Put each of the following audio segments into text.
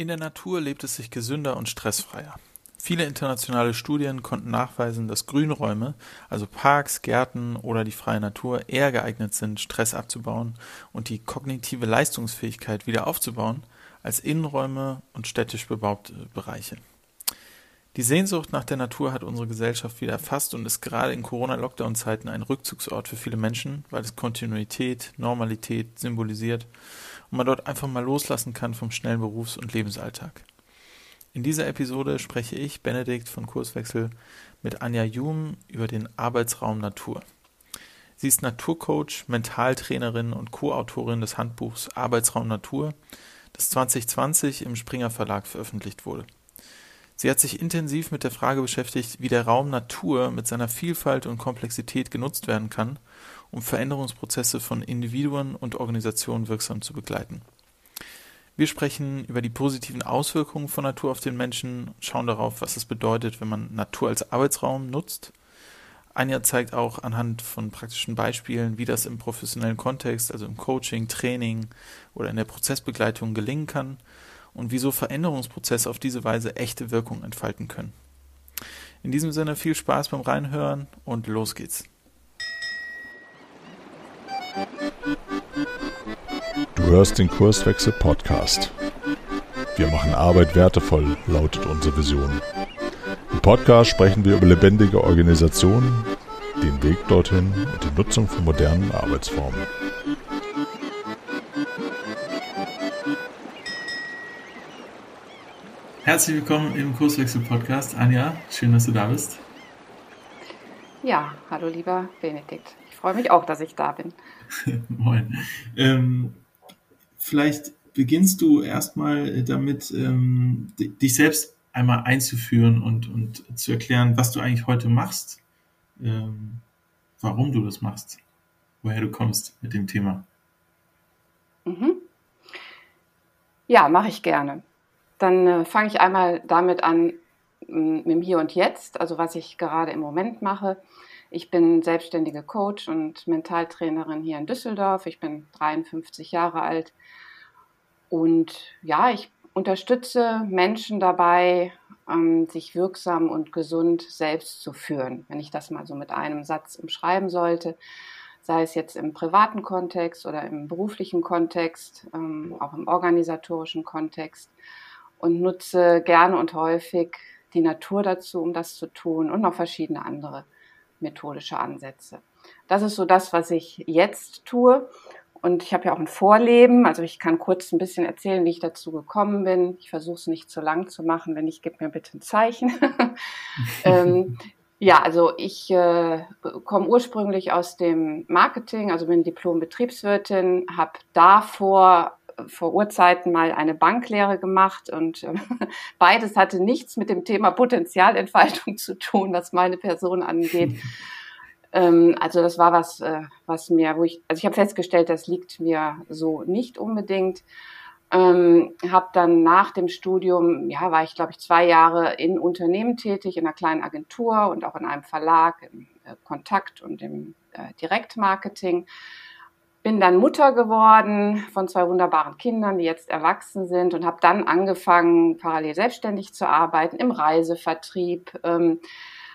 In der Natur lebt es sich gesünder und stressfreier. Viele internationale Studien konnten nachweisen, dass Grünräume, also Parks, Gärten oder die freie Natur, eher geeignet sind, Stress abzubauen und die kognitive Leistungsfähigkeit wieder aufzubauen, als Innenräume und städtisch bebaute Bereiche. Die Sehnsucht nach der Natur hat unsere Gesellschaft wieder erfasst und ist gerade in Corona-Lockdown-Zeiten ein Rückzugsort für viele Menschen, weil es Kontinuität, Normalität symbolisiert und man dort einfach mal loslassen kann vom schnellen Berufs- und Lebensalltag. In dieser Episode spreche ich, Benedikt von Kurswechsel, mit Anja Jum über den Arbeitsraum Natur. Sie ist Naturcoach, Mentaltrainerin und Co-Autorin des Handbuchs Arbeitsraum Natur, das 2020 im Springer Verlag veröffentlicht wurde. Sie hat sich intensiv mit der Frage beschäftigt, wie der Raum Natur mit seiner Vielfalt und Komplexität genutzt werden kann um Veränderungsprozesse von Individuen und Organisationen wirksam zu begleiten. Wir sprechen über die positiven Auswirkungen von Natur auf den Menschen, schauen darauf, was es bedeutet, wenn man Natur als Arbeitsraum nutzt. Anja zeigt auch anhand von praktischen Beispielen, wie das im professionellen Kontext, also im Coaching, Training oder in der Prozessbegleitung gelingen kann und wieso Veränderungsprozesse auf diese Weise echte Wirkung entfalten können. In diesem Sinne viel Spaß beim Reinhören und los geht's. Du hörst den Kurswechsel Podcast. Wir machen Arbeit wertevoll, lautet unsere Vision. Im Podcast sprechen wir über lebendige Organisationen, den Weg dorthin und die Nutzung von modernen Arbeitsformen. Herzlich willkommen im Kurswechsel Podcast. Anja, schön, dass du da bist. Ja, hallo lieber Benedikt. Ich freue mich auch, dass ich da bin. Moin. Ähm, vielleicht beginnst du erstmal damit, ähm, dich selbst einmal einzuführen und, und zu erklären, was du eigentlich heute machst, ähm, warum du das machst, woher du kommst mit dem Thema. Mhm. Ja, mache ich gerne. Dann äh, fange ich einmal damit an, mit dem Hier und Jetzt, also was ich gerade im Moment mache. Ich bin selbstständige Coach und Mentaltrainerin hier in Düsseldorf. Ich bin 53 Jahre alt. Und ja, ich unterstütze Menschen dabei, ähm, sich wirksam und gesund selbst zu führen, wenn ich das mal so mit einem Satz umschreiben sollte, sei es jetzt im privaten Kontext oder im beruflichen Kontext, ähm, auch im organisatorischen Kontext und nutze gerne und häufig die Natur dazu, um das zu tun und noch verschiedene andere methodische Ansätze. Das ist so das, was ich jetzt tue. Und ich habe ja auch ein Vorleben, also ich kann kurz ein bisschen erzählen, wie ich dazu gekommen bin. Ich versuche es nicht zu lang zu machen. Wenn nicht, gib mir bitte ein Zeichen. ähm, ja, also ich äh, komme ursprünglich aus dem Marketing, also bin Diplom-Betriebswirtin, habe davor vor Urzeiten mal eine Banklehre gemacht und äh, beides hatte nichts mit dem Thema Potenzialentfaltung zu tun, was meine Person angeht. Ähm, also das war was, äh, was mir, wo ich, also ich habe festgestellt, das liegt mir so nicht unbedingt. Ähm, habe dann nach dem Studium, ja, war ich glaube ich zwei Jahre in Unternehmen tätig, in einer kleinen Agentur und auch in einem Verlag, im äh, Kontakt und im äh, Direktmarketing bin dann Mutter geworden von zwei wunderbaren Kindern, die jetzt erwachsen sind und habe dann angefangen, parallel selbstständig zu arbeiten im Reisevertrieb. Ähm,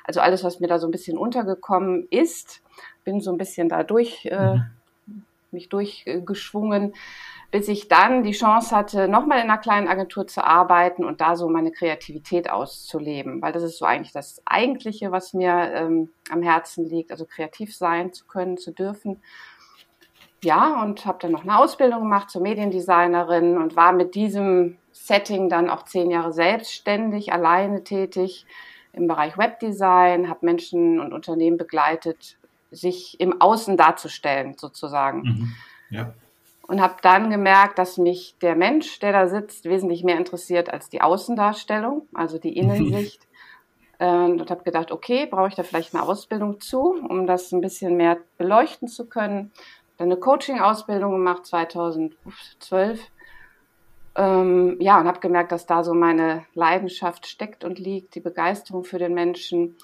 also alles, was mir da so ein bisschen untergekommen ist, bin so ein bisschen da durch, äh, mhm. mich durchgeschwungen, bis ich dann die Chance hatte, nochmal in einer kleinen Agentur zu arbeiten und da so meine Kreativität auszuleben, weil das ist so eigentlich das Eigentliche, was mir ähm, am Herzen liegt, also kreativ sein zu können, zu dürfen ja, und habe dann noch eine Ausbildung gemacht zur Mediendesignerin und war mit diesem Setting dann auch zehn Jahre selbstständig, alleine tätig im Bereich Webdesign, habe Menschen und Unternehmen begleitet, sich im Außen darzustellen, sozusagen. Mhm. Ja. Und habe dann gemerkt, dass mich der Mensch, der da sitzt, wesentlich mehr interessiert als die Außendarstellung, also die Innensicht. Mhm. Und habe gedacht, okay, brauche ich da vielleicht eine Ausbildung zu, um das ein bisschen mehr beleuchten zu können dann eine Coaching-Ausbildung gemacht 2012. Ähm, ja, und habe gemerkt, dass da so meine Leidenschaft steckt und liegt, die Begeisterung für den Menschen.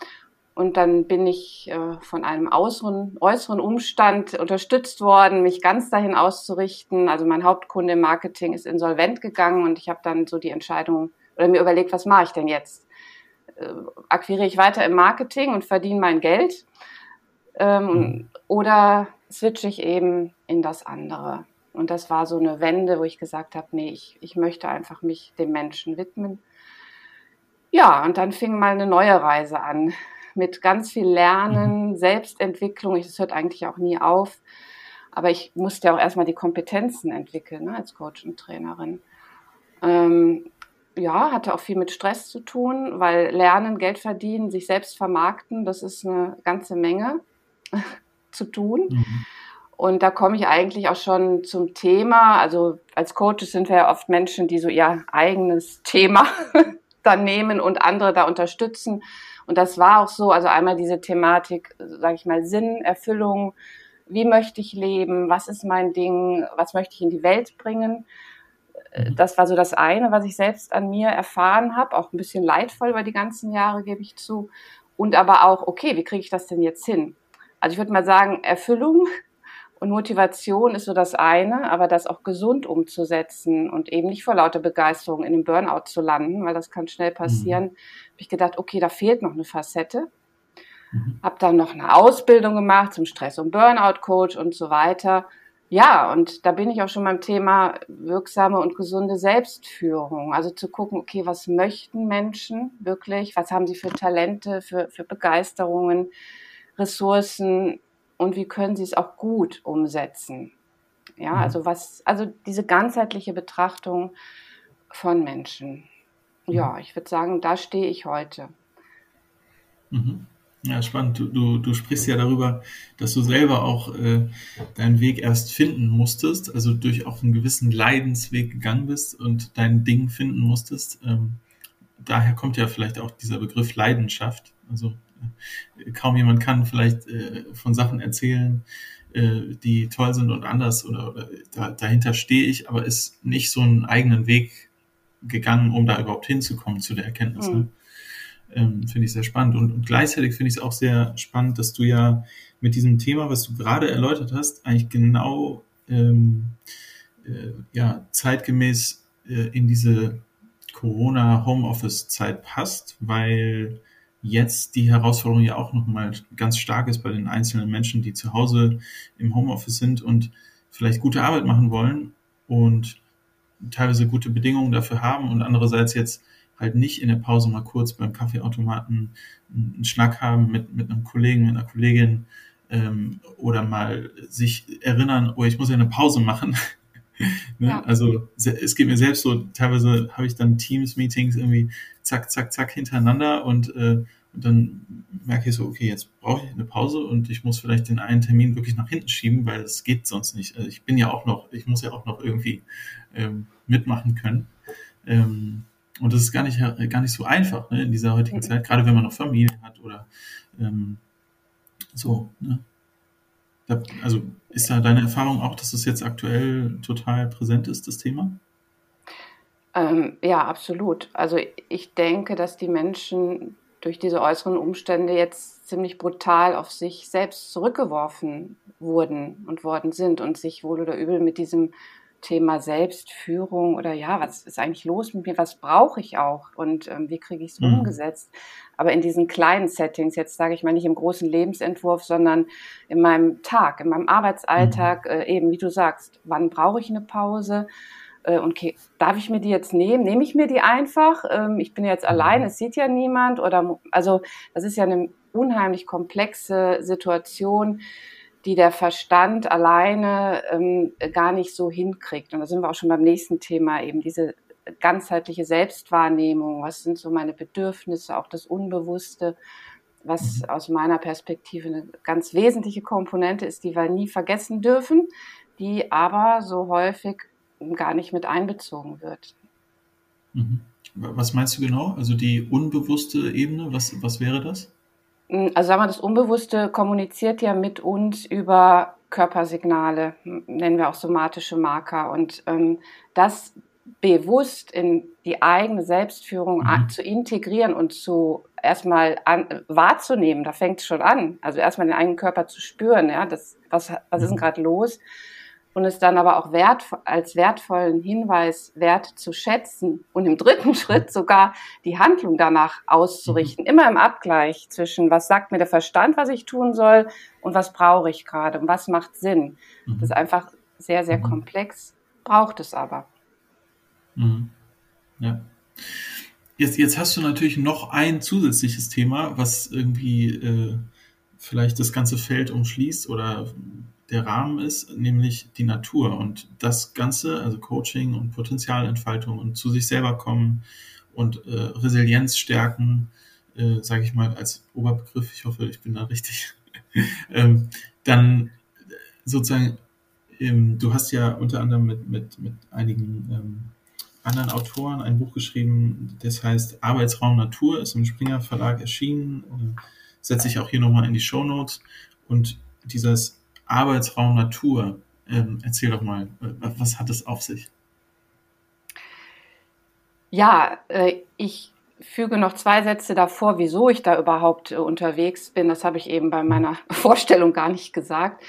Und dann bin ich äh, von einem äußeren, äußeren Umstand unterstützt worden, mich ganz dahin auszurichten. Also mein Hauptkunde im Marketing ist insolvent gegangen und ich habe dann so die Entscheidung oder mir überlegt, was mache ich denn jetzt? Äh, akquiriere ich weiter im Marketing und verdiene mein Geld? Ähm, mhm. Oder switche ich eben in das andere? Und das war so eine Wende, wo ich gesagt habe, nee, ich, ich möchte einfach mich dem Menschen widmen. Ja, und dann fing mal eine neue Reise an mit ganz viel Lernen, mhm. Selbstentwicklung. Das hört eigentlich auch nie auf. Aber ich musste ja auch erstmal die Kompetenzen entwickeln ne, als Coach und Trainerin. Ähm, ja, hatte auch viel mit Stress zu tun, weil Lernen, Geld verdienen, sich selbst vermarkten, das ist eine ganze Menge zu tun. Mhm. Und da komme ich eigentlich auch schon zum Thema. Also als Coaches sind wir ja oft Menschen, die so ihr eigenes Thema dann nehmen und andere da unterstützen. Und das war auch so, also einmal diese Thematik, sage ich mal, Sinn, Erfüllung, wie möchte ich leben, was ist mein Ding, was möchte ich in die Welt bringen. Mhm. Das war so das eine, was ich selbst an mir erfahren habe, auch ein bisschen leidvoll über die ganzen Jahre, gebe ich zu. Und aber auch, okay, wie kriege ich das denn jetzt hin? Also ich würde mal sagen, Erfüllung und Motivation ist so das eine, aber das auch gesund umzusetzen und eben nicht vor lauter Begeisterung in einem Burnout zu landen, weil das kann schnell passieren, mhm. habe ich gedacht, okay, da fehlt noch eine Facette. Mhm. Habe dann noch eine Ausbildung gemacht zum Stress- und Burnout-Coach und so weiter. Ja, und da bin ich auch schon beim Thema wirksame und gesunde Selbstführung. Also zu gucken, okay, was möchten Menschen wirklich? Was haben sie für Talente, für, für Begeisterungen, Ressourcen? und wie können sie es auch gut umsetzen. Ja, mhm. also was, also diese ganzheitliche Betrachtung von Menschen. Ja, mhm. ich würde sagen, da stehe ich heute. Mhm. Ja, spannend. Du, du, du sprichst ja darüber, dass du selber auch äh, deinen Weg erst finden musstest, also durch auch einen gewissen Leidensweg gegangen bist und dein Ding finden musstest. Ähm, daher kommt ja vielleicht auch dieser Begriff Leidenschaft. Also kaum jemand kann vielleicht äh, von Sachen erzählen, äh, die toll sind und anders oder, oder da, dahinter stehe ich, aber ist nicht so einen eigenen Weg gegangen, um da überhaupt hinzukommen zu der Erkenntnis. Mhm. Ne? Ähm, finde ich sehr spannend. Und, und gleichzeitig finde ich es auch sehr spannend, dass du ja mit diesem Thema, was du gerade erläutert hast, eigentlich genau ähm, äh, ja, zeitgemäß äh, in diese Corona-Homeoffice-Zeit passt, weil jetzt die Herausforderung ja auch nochmal ganz stark ist bei den einzelnen Menschen, die zu Hause im Homeoffice sind und vielleicht gute Arbeit machen wollen und teilweise gute Bedingungen dafür haben und andererseits jetzt halt nicht in der Pause mal kurz beim Kaffeeautomaten einen Schnack haben mit, mit einem Kollegen, mit einer Kollegin ähm, oder mal sich erinnern, oh, ich muss ja eine Pause machen. ne? ja. Also es geht mir selbst so, teilweise habe ich dann Teams-Meetings irgendwie zack, zack, zack hintereinander und, äh, und dann merke ich so, okay, jetzt brauche ich eine Pause und ich muss vielleicht den einen Termin wirklich nach hinten schieben, weil es geht sonst nicht. Also ich bin ja auch noch, ich muss ja auch noch irgendwie ähm, mitmachen können. Ähm, und das ist gar nicht, gar nicht so einfach ne, in dieser heutigen mhm. Zeit, gerade wenn man noch Familie hat oder ähm, so. Ne? Also ist da deine Erfahrung auch, dass es jetzt aktuell total präsent ist, das Thema? Ähm, ja, absolut. Also ich denke, dass die Menschen durch diese äußeren Umstände jetzt ziemlich brutal auf sich selbst zurückgeworfen wurden und worden sind und sich wohl oder übel mit diesem Thema Selbstführung oder ja, was ist eigentlich los mit mir, was brauche ich auch und ähm, wie kriege ich es mhm. umgesetzt. Aber in diesen kleinen Settings, jetzt sage ich mal nicht im großen Lebensentwurf, sondern in meinem Tag, in meinem Arbeitsalltag, mhm. äh, eben wie du sagst, wann brauche ich eine Pause? äh, okay, darf ich mir die jetzt nehmen? Nehme ich mir die einfach? Ähm, ich bin jetzt allein, es sieht ja niemand. Oder also das ist ja eine unheimlich komplexe Situation, die der Verstand alleine ähm, gar nicht so hinkriegt. Und da sind wir auch schon beim nächsten Thema, eben diese ganzheitliche Selbstwahrnehmung. Was sind so meine Bedürfnisse, auch das Unbewusste? was mhm. aus meiner Perspektive eine ganz wesentliche Komponente ist, die wir nie vergessen dürfen, die aber so häufig gar nicht mit einbezogen wird. Mhm. Was meinst du genau? Also die unbewusste Ebene, was, was wäre das? Hm, also sagen wir, das Unbewusste kommuniziert ja mit uns über Körpersignale, nennen wir auch somatische Marker. Und ähm, das bewusst in die eigene Selbstführung mhm. zu integrieren und zu erstmal an, wahrzunehmen, da fängt es schon an. Also erstmal den eigenen Körper zu spüren, ja, das, was, was ist denn mhm. gerade los? Und es dann aber auch wert, als wertvollen Hinweis wert zu schätzen und im dritten Schritt sogar die Handlung danach auszurichten. Mhm. Immer im Abgleich zwischen, was sagt mir der Verstand, was ich tun soll und was brauche ich gerade und was macht Sinn. Mhm. Das ist einfach sehr, sehr mhm. komplex, braucht es aber. Mhm. Ja. Jetzt, jetzt hast du natürlich noch ein zusätzliches Thema, was irgendwie äh, vielleicht das ganze Feld umschließt oder der Rahmen ist, nämlich die Natur und das Ganze, also Coaching und Potenzialentfaltung und zu sich selber kommen und äh, Resilienz stärken, äh, sage ich mal als Oberbegriff, ich hoffe, ich bin da richtig, ähm, dann sozusagen, ähm, du hast ja unter anderem mit, mit, mit einigen ähm, anderen Autoren ein Buch geschrieben, das heißt Arbeitsraum Natur, ist im Springer Verlag erschienen, äh, setze ich auch hier nochmal in die Show Notes. Und dieses Arbeitsraum Natur, ähm, erzähl doch mal, äh, was hat es auf sich? Ja, äh, ich füge noch zwei Sätze davor, wieso ich da überhaupt äh, unterwegs bin. Das habe ich eben bei meiner Vorstellung gar nicht gesagt.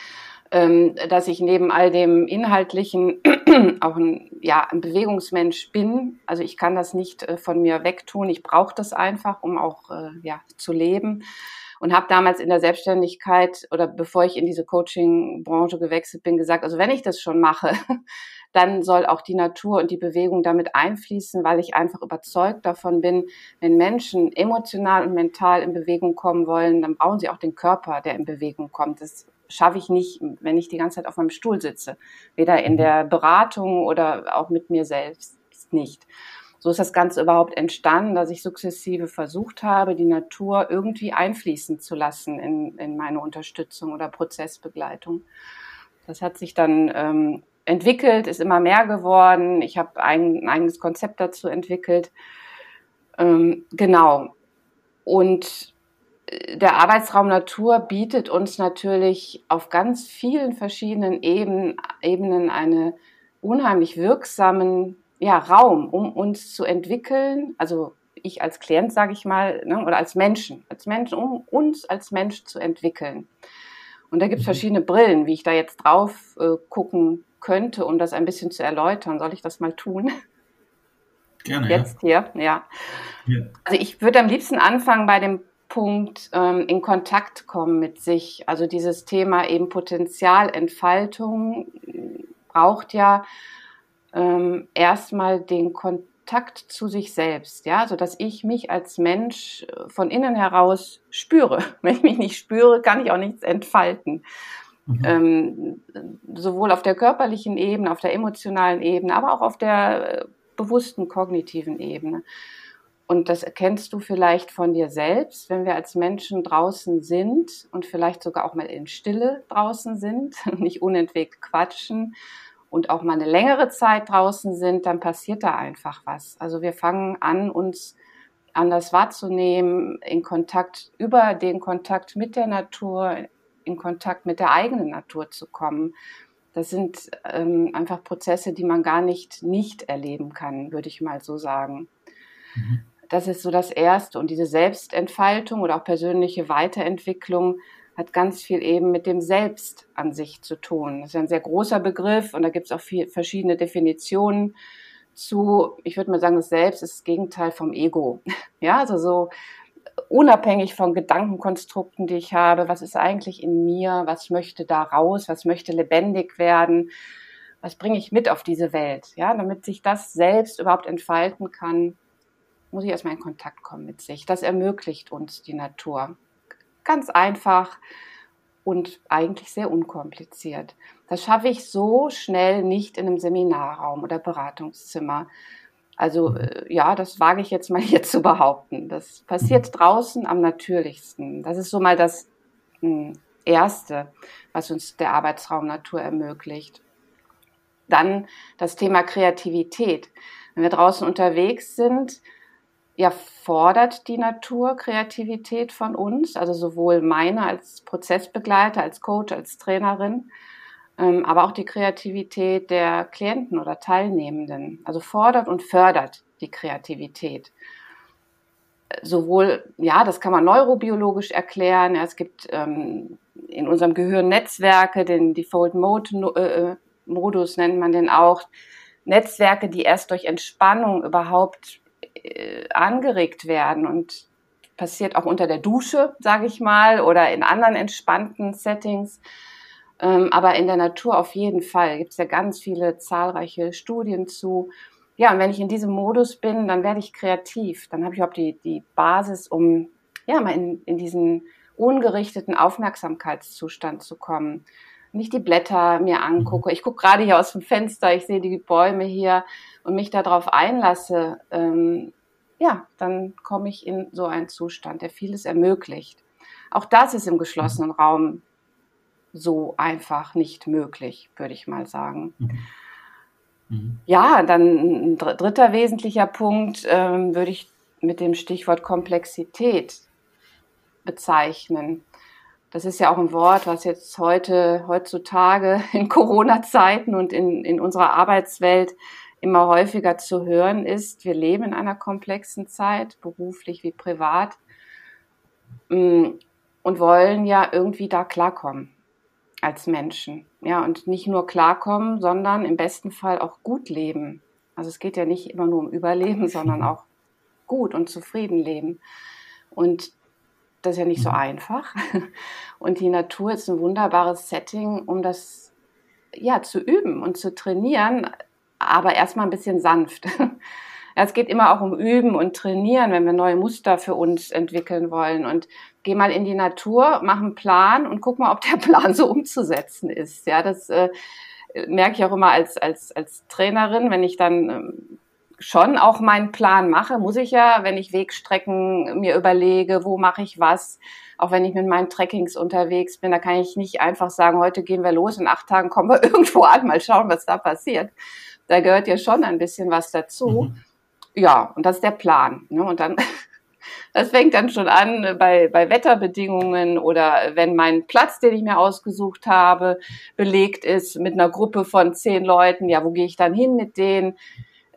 Ähm, dass ich neben all dem Inhaltlichen auch ein, ja, ein Bewegungsmensch bin. Also ich kann das nicht von mir wegtun. Ich brauche das einfach, um auch ja, zu leben. Und habe damals in der Selbstständigkeit oder bevor ich in diese Coaching-Branche gewechselt bin, gesagt, also wenn ich das schon mache, dann soll auch die Natur und die Bewegung damit einfließen, weil ich einfach überzeugt davon bin, wenn Menschen emotional und mental in Bewegung kommen wollen, dann brauchen sie auch den Körper, der in Bewegung kommt. Das schaffe ich nicht, wenn ich die ganze Zeit auf meinem Stuhl sitze. Weder in mhm. der Beratung oder auch mit mir selbst nicht. So ist das Ganze überhaupt entstanden, dass ich sukzessive versucht habe, die Natur irgendwie einfließen zu lassen in, in meine Unterstützung oder Prozessbegleitung. Das hat sich dann ähm, entwickelt, ist immer mehr geworden. Ich habe ein, ein eigenes Konzept dazu entwickelt. Ähm, genau. Und der Arbeitsraum Natur bietet uns natürlich auf ganz vielen verschiedenen Ebenen, einen unheimlich wirksamen ja, Raum, um uns zu entwickeln. Also ich als Klient, sage ich mal, ne, oder als Menschen, als Menschen, um uns als Mensch zu entwickeln. Und da gibt es mhm. verschiedene Brillen, wie ich da jetzt drauf äh, gucken könnte, um das ein bisschen zu erläutern. Soll ich das mal tun? Gerne. Jetzt ja. hier, ja. ja. Also ich würde am liebsten anfangen bei dem Punkt ähm, in Kontakt kommen mit sich. Also dieses Thema eben Potenzialentfaltung braucht ja ähm, erstmal den Kontakt zu sich selbst, ja, so dass ich mich als Mensch äh, von innen heraus spüre. Wenn ich mich nicht spüre, kann ich auch nichts entfalten. Mhm. Ähm, sowohl auf der körperlichen Ebene, auf der emotionalen Ebene, aber auch auf der äh, bewussten kognitiven Ebene. Und das erkennst du vielleicht von dir selbst, wenn wir als Menschen draußen sind und vielleicht sogar auch mal in Stille draußen sind, nicht unentwegt quatschen und auch mal eine längere Zeit draußen sind, dann passiert da einfach was. Also wir fangen an, uns anders wahrzunehmen, in Kontakt, über den Kontakt mit der Natur, in Kontakt mit der eigenen Natur zu kommen. Das sind ähm, einfach Prozesse, die man gar nicht nicht erleben kann, würde ich mal so sagen. Mhm. Das ist so das Erste. Und diese Selbstentfaltung oder auch persönliche Weiterentwicklung hat ganz viel eben mit dem Selbst an sich zu tun. Das ist ein sehr großer Begriff und da gibt es auch viel, verschiedene Definitionen zu. Ich würde mal sagen, das Selbst ist das Gegenteil vom Ego. Ja, also so unabhängig von Gedankenkonstrukten, die ich habe. Was ist eigentlich in mir? Was möchte da raus? Was möchte lebendig werden? Was bringe ich mit auf diese Welt? Ja, damit sich das selbst überhaupt entfalten kann, muss ich erstmal in Kontakt kommen mit sich. Das ermöglicht uns die Natur. Ganz einfach und eigentlich sehr unkompliziert. Das schaffe ich so schnell nicht in einem Seminarraum oder Beratungszimmer. Also mhm. äh, ja, das wage ich jetzt mal hier zu behaupten. Das passiert mhm. draußen am natürlichsten. Das ist so mal das hm, Erste, was uns der Arbeitsraum Natur ermöglicht. Dann das Thema Kreativität. Wenn wir draußen unterwegs sind, ja, fordert die Natur Kreativität von uns, also sowohl meine als Prozessbegleiter, als Coach, als Trainerin, ähm, aber auch die Kreativität der Klienten oder Teilnehmenden. Also fordert und fördert die Kreativität. Sowohl, ja, das kann man neurobiologisch erklären. Ja, es gibt ähm, in unserem Gehirn Netzwerke, den Default Mode, äh, Modus nennt man den auch. Netzwerke, die erst durch Entspannung überhaupt äh, angeregt werden und passiert auch unter der Dusche, sage ich mal, oder in anderen entspannten Settings. Ähm, aber in der Natur auf jeden Fall gibt es ja ganz viele zahlreiche Studien zu. Ja, und wenn ich in diesem Modus bin, dann werde ich kreativ. Dann habe ich auch die, die Basis, um ja mal in, in diesen ungerichteten Aufmerksamkeitszustand zu kommen. Wenn ich die Blätter mir angucke, ich gucke gerade hier aus dem Fenster, ich sehe die Bäume hier und mich darauf einlasse, ähm, ja, dann komme ich in so einen Zustand, der vieles ermöglicht. Auch das ist im geschlossenen Raum so einfach nicht möglich, würde ich mal sagen. Mhm. Mhm. Ja, dann ein dritter wesentlicher Punkt ähm, würde ich mit dem Stichwort Komplexität bezeichnen. Das ist ja auch ein Wort, was jetzt heute, heutzutage in Corona-Zeiten und in, in unserer Arbeitswelt immer häufiger zu hören ist. Wir leben in einer komplexen Zeit, beruflich wie privat, mm, und wollen ja irgendwie da klarkommen als Menschen. Ja, und nicht nur klarkommen, sondern im besten Fall auch gut leben. Also es geht ja nicht immer nur um Überleben, sondern auch gut und zufrieden leben. Und das ist ja nicht so einfach. Und die Natur ist ein wunderbares Setting, um das ja zu üben und zu trainieren, aber erstmal ein bisschen sanft. Es geht immer auch um Üben und Trainieren, wenn wir neue Muster für uns entwickeln wollen. Und geh mal in die Natur, mach einen Plan und guck mal, ob der Plan so umzusetzen ist. Ja, das äh, merke ich auch immer als, als, als Trainerin, wenn ich dann ähm, schon auch meinen Plan mache, muss ich ja, wenn ich Wegstrecken mir überlege, wo mache ich was, auch wenn ich mit meinen Trekkings unterwegs bin, da kann ich nicht einfach sagen, heute gehen wir los, in acht Tagen kommen wir irgendwo an, mal schauen, was da passiert. Da gehört ja schon ein bisschen was dazu. Mhm. Ja, und das ist der Plan. Ne? Und dann, das fängt dann schon an bei, bei Wetterbedingungen oder wenn mein Platz, den ich mir ausgesucht habe, belegt ist mit einer Gruppe von zehn Leuten, ja, wo gehe ich dann hin mit denen?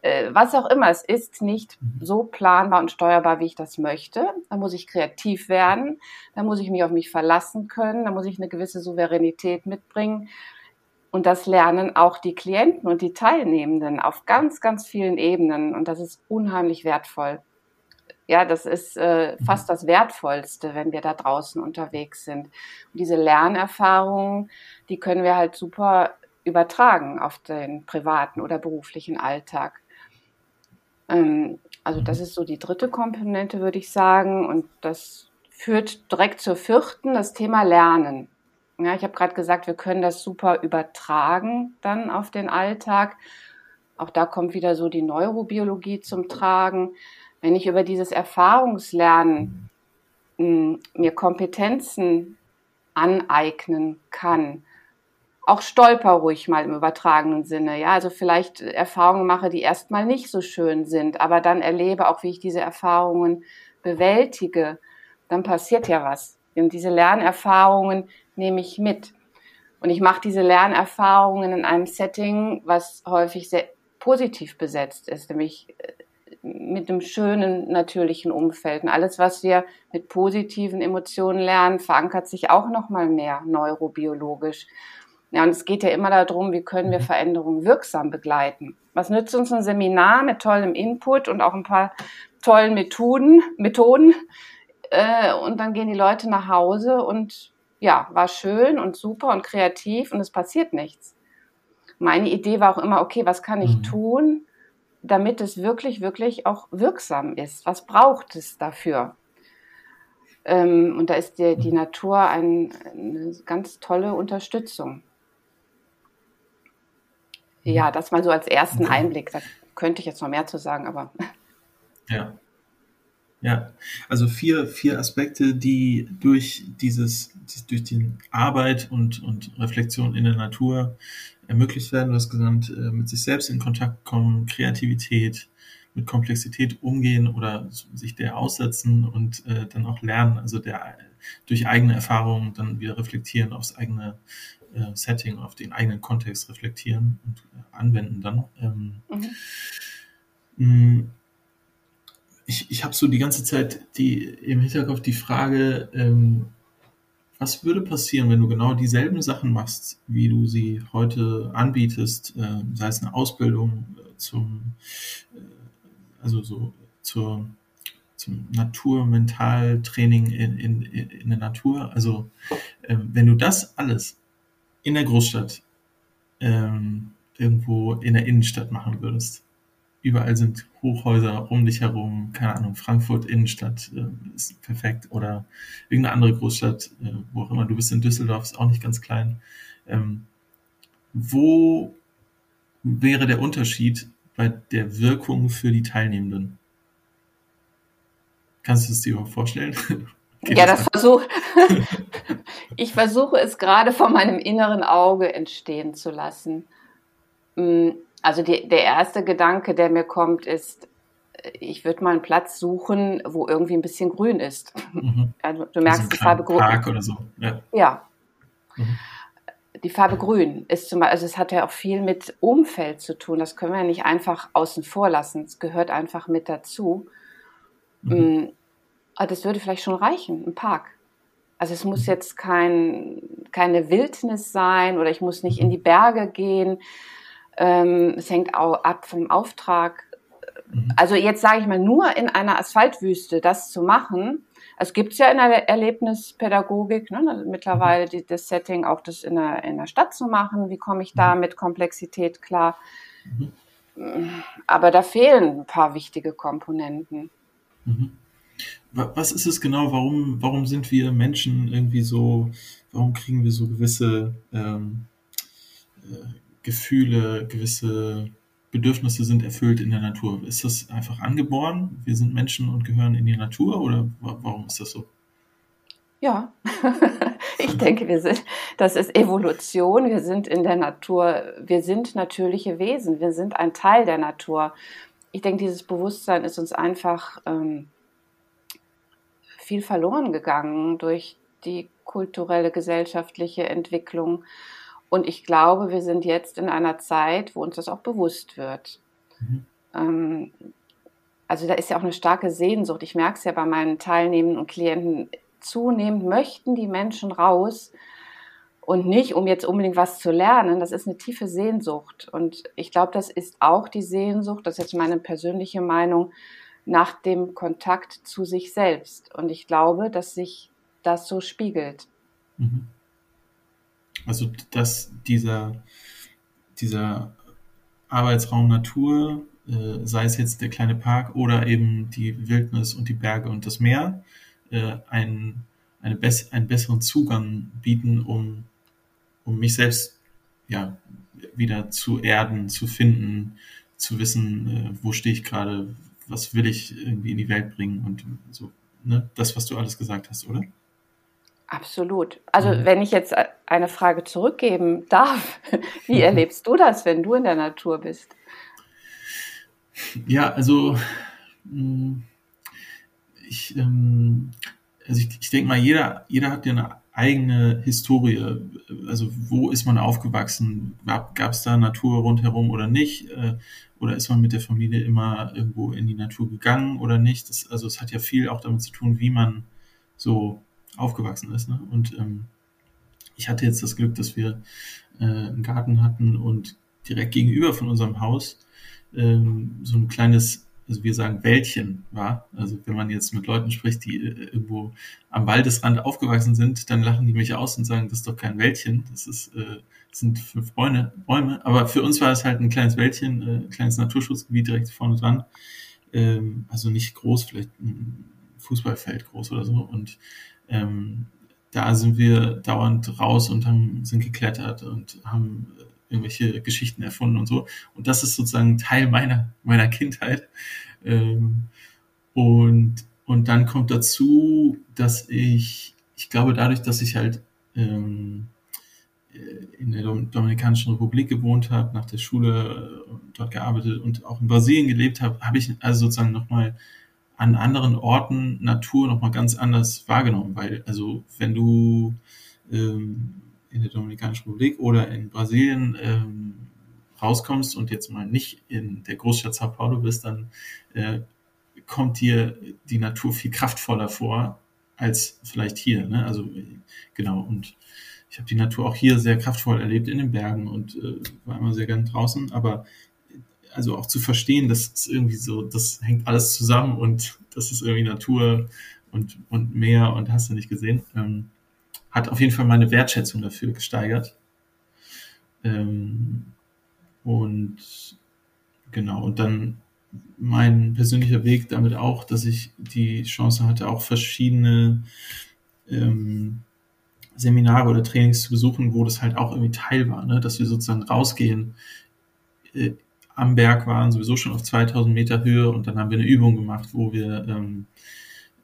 Äh, was auch immer, es ist nicht so planbar und steuerbar, wie ich das möchte. Da muss ich kreativ werden, da muss ich mich auf mich verlassen können, da muss ich eine gewisse Souveränität mitbringen. Und das lernen auch die Klienten und die Teilnehmenden auf ganz, ganz vielen Ebenen. Und das ist unheimlich wertvoll. Ja, das ist äh, mhm. fast das Wertvollste, wenn wir da draußen unterwegs sind. Und diese Lernerfahrungen, die können wir halt super übertragen auf den privaten oder beruflichen Alltag. Ähm, also das ist so die dritte Komponente, würde ich sagen. Und das führt direkt zur vierten, das Thema Lernen. Ja, ich habe gerade gesagt, wir können das super übertragen dann auf den Alltag. Auch da kommt wieder so die Neurobiologie zum Tragen. Wenn ich über dieses Erfahrungslernen mh, hm, mir Kompetenzen aneignen kann, auch stolper ruhig mal im übertragenen Sinne. Ja, also vielleicht Erfahrungen mache, die erstmal nicht so schön sind, aber dann erlebe auch, wie ich diese Erfahrungen bewältige, dann passiert ja was. Und diese Lernerfahrungen nehme ich mit. Und ich mache diese Lernerfahrungen in einem Setting, was häufig sehr positiv besetzt ist, nämlich äh, mit einem schönen, natürlichen Umfeld. Und alles, was wir mit positiven Emotionen lernen, verankert sich auch noch mal mehr neurobiologisch. Ja, und es geht ja immer darum, wie können wir Veränderungen wirksam begleiten. Was nützt uns ein Seminar mit tollem Input und auch ein paar tollen Methoden, Methoden, äh, und dann gehen die Leute nach Hause und ja, war schön und super und kreativ und es passiert nichts. Meine Idee war auch immer, okay, was kann ich mhm. tun, damit es wirklich, wirklich auch wirksam ist? Was braucht es dafür? Ähm, und da ist die, die Natur ein, eine ganz tolle Unterstützung. Ja, das mal so als ersten Einblick. Da könnte ich jetzt noch mehr zu sagen, aber. Ja. Ja, also vier, vier Aspekte, die durch dieses, durch die Arbeit und, und Reflexion in der Natur ermöglicht werden. Du hast genannt, äh, mit sich selbst in Kontakt kommen, Kreativität, mit Komplexität umgehen oder sich der aussetzen und äh, dann auch lernen, also der durch eigene Erfahrungen dann wieder reflektieren aufs eigene äh, Setting, auf den eigenen Kontext reflektieren und äh, anwenden dann. Ähm, mhm. Mm, ich ich habe so die ganze Zeit die im Hinterkopf die Frage, ähm, was würde passieren, wenn du genau dieselben Sachen machst, wie du sie heute anbietest, äh, sei es eine Ausbildung äh, zum, äh, also so zur, zum Naturmentaltraining in, in, in der Natur. Also ähm, wenn du das alles in der Großstadt ähm, irgendwo in der Innenstadt machen würdest, überall sind Hochhäuser um dich herum, keine Ahnung, Frankfurt Innenstadt äh, ist perfekt oder irgendeine andere Großstadt, äh, wo auch immer, du bist in Düsseldorf, ist auch nicht ganz klein. Ähm, wo wäre der Unterschied bei der Wirkung für die Teilnehmenden? Kannst du es dir überhaupt vorstellen? ja, das versuche ich versuche es gerade vor meinem inneren Auge entstehen zu lassen. Mm, also die, der erste Gedanke, der mir kommt, ist, ich würde mal einen Platz suchen, wo irgendwie ein bisschen grün ist. Mhm. Also, du merkst also die Farbe grün. Park oder so. Ja. ja. Mhm. Die Farbe grün ist zum Beispiel, also es hat ja auch viel mit Umfeld zu tun. Das können wir ja nicht einfach außen vor lassen. Es gehört einfach mit dazu. Mhm. Mm, aber das würde vielleicht schon reichen, ein Park. Also es muss jetzt kein, keine Wildnis sein oder ich muss nicht in die Berge gehen. Ähm, es hängt auch ab vom Auftrag. Mhm. Also jetzt sage ich mal, nur in einer Asphaltwüste das zu machen, es gibt es ja in der Erlebnispädagogik, ne, also mittlerweile die, das Setting auch das in der, in der Stadt zu machen. Wie komme ich da mhm. mit Komplexität klar? Mhm. Aber da fehlen ein paar wichtige Komponenten. Mhm. Was ist es genau? Warum, warum sind wir Menschen irgendwie so, warum kriegen wir so gewisse ähm, äh, Gefühle, gewisse Bedürfnisse sind erfüllt in der Natur. Ist das einfach angeboren? Wir sind Menschen und gehören in die Natur oder warum ist das so? Ja, ich denke, wir sind, das ist Evolution. Wir sind in der Natur. Wir sind natürliche Wesen. Wir sind ein Teil der Natur. Ich denke, dieses Bewusstsein ist uns einfach ähm, viel verloren gegangen durch die kulturelle, gesellschaftliche Entwicklung. Und ich glaube, wir sind jetzt in einer Zeit, wo uns das auch bewusst wird. Mhm. Ähm, also da ist ja auch eine starke Sehnsucht. Ich merke es ja bei meinen Teilnehmenden und Klienten. Zunehmend möchten die Menschen raus und nicht, um jetzt unbedingt was zu lernen. Das ist eine tiefe Sehnsucht. Und ich glaube, das ist auch die Sehnsucht, das ist jetzt meine persönliche Meinung, nach dem Kontakt zu sich selbst. Und ich glaube, dass sich das so spiegelt. Mhm. Also dass dieser, dieser Arbeitsraum Natur, äh, sei es jetzt der kleine Park oder eben die Wildnis und die Berge und das Meer, äh, ein, eine bess einen besseren Zugang bieten, um, um mich selbst ja, wieder zu erden, zu finden, zu wissen, äh, wo stehe ich gerade, was will ich irgendwie in die Welt bringen und so, ne? Das, was du alles gesagt hast, oder? Absolut. Also mhm. wenn ich jetzt eine Frage zurückgeben darf, wie erlebst du das, wenn du in der Natur bist? Ja, also mm, ich, ähm, also ich, ich denke mal, jeder, jeder hat ja eine eigene Historie. Also wo ist man aufgewachsen? Gab es da Natur rundherum oder nicht? Äh, oder ist man mit der Familie immer irgendwo in die Natur gegangen oder nicht? Das, also es hat ja viel auch damit zu tun, wie man so aufgewachsen ist. Ne? Und ähm, ich hatte jetzt das Glück, dass wir äh, einen Garten hatten und direkt gegenüber von unserem Haus ähm, so ein kleines, also wir sagen Wäldchen war. Also wenn man jetzt mit Leuten spricht, die äh, irgendwo am Waldesrand aufgewachsen sind, dann lachen die mich aus und sagen, das ist doch kein Wäldchen, das ist äh, das sind fünf Bäume, Bäume. Aber für uns war es halt ein kleines Wäldchen, äh, ein kleines Naturschutzgebiet direkt vorne dran. Ähm, also nicht groß, vielleicht ein Fußballfeld groß oder so. Und ähm, da sind wir dauernd raus und haben, sind geklettert und haben irgendwelche Geschichten erfunden und so. Und das ist sozusagen Teil meiner, meiner Kindheit. Ähm, und, und dann kommt dazu, dass ich, ich glaube, dadurch, dass ich halt ähm, in der Dominikanischen Republik gewohnt habe, nach der Schule äh, dort gearbeitet und auch in Brasilien gelebt habe, habe ich also sozusagen nochmal an anderen Orten Natur nochmal ganz anders wahrgenommen, weil also wenn du ähm, in der Dominikanischen Republik oder in Brasilien ähm, rauskommst und jetzt mal nicht in der Großstadt Sao Paulo bist, dann äh, kommt dir die Natur viel kraftvoller vor als vielleicht hier. Ne? Also genau, und ich habe die Natur auch hier sehr kraftvoll erlebt in den Bergen und äh, war immer sehr gern draußen, aber also auch zu verstehen, dass es irgendwie so, das hängt alles zusammen und das ist irgendwie Natur und, und Meer und hast du nicht gesehen, ähm, hat auf jeden Fall meine Wertschätzung dafür gesteigert. Ähm, und genau, und dann mein persönlicher Weg damit auch, dass ich die Chance hatte, auch verschiedene ähm, Seminare oder Trainings zu besuchen, wo das halt auch irgendwie Teil war, ne? dass wir sozusagen rausgehen, äh, am Berg waren, sowieso schon auf 2000 Meter Höhe und dann haben wir eine Übung gemacht, wo wir ähm,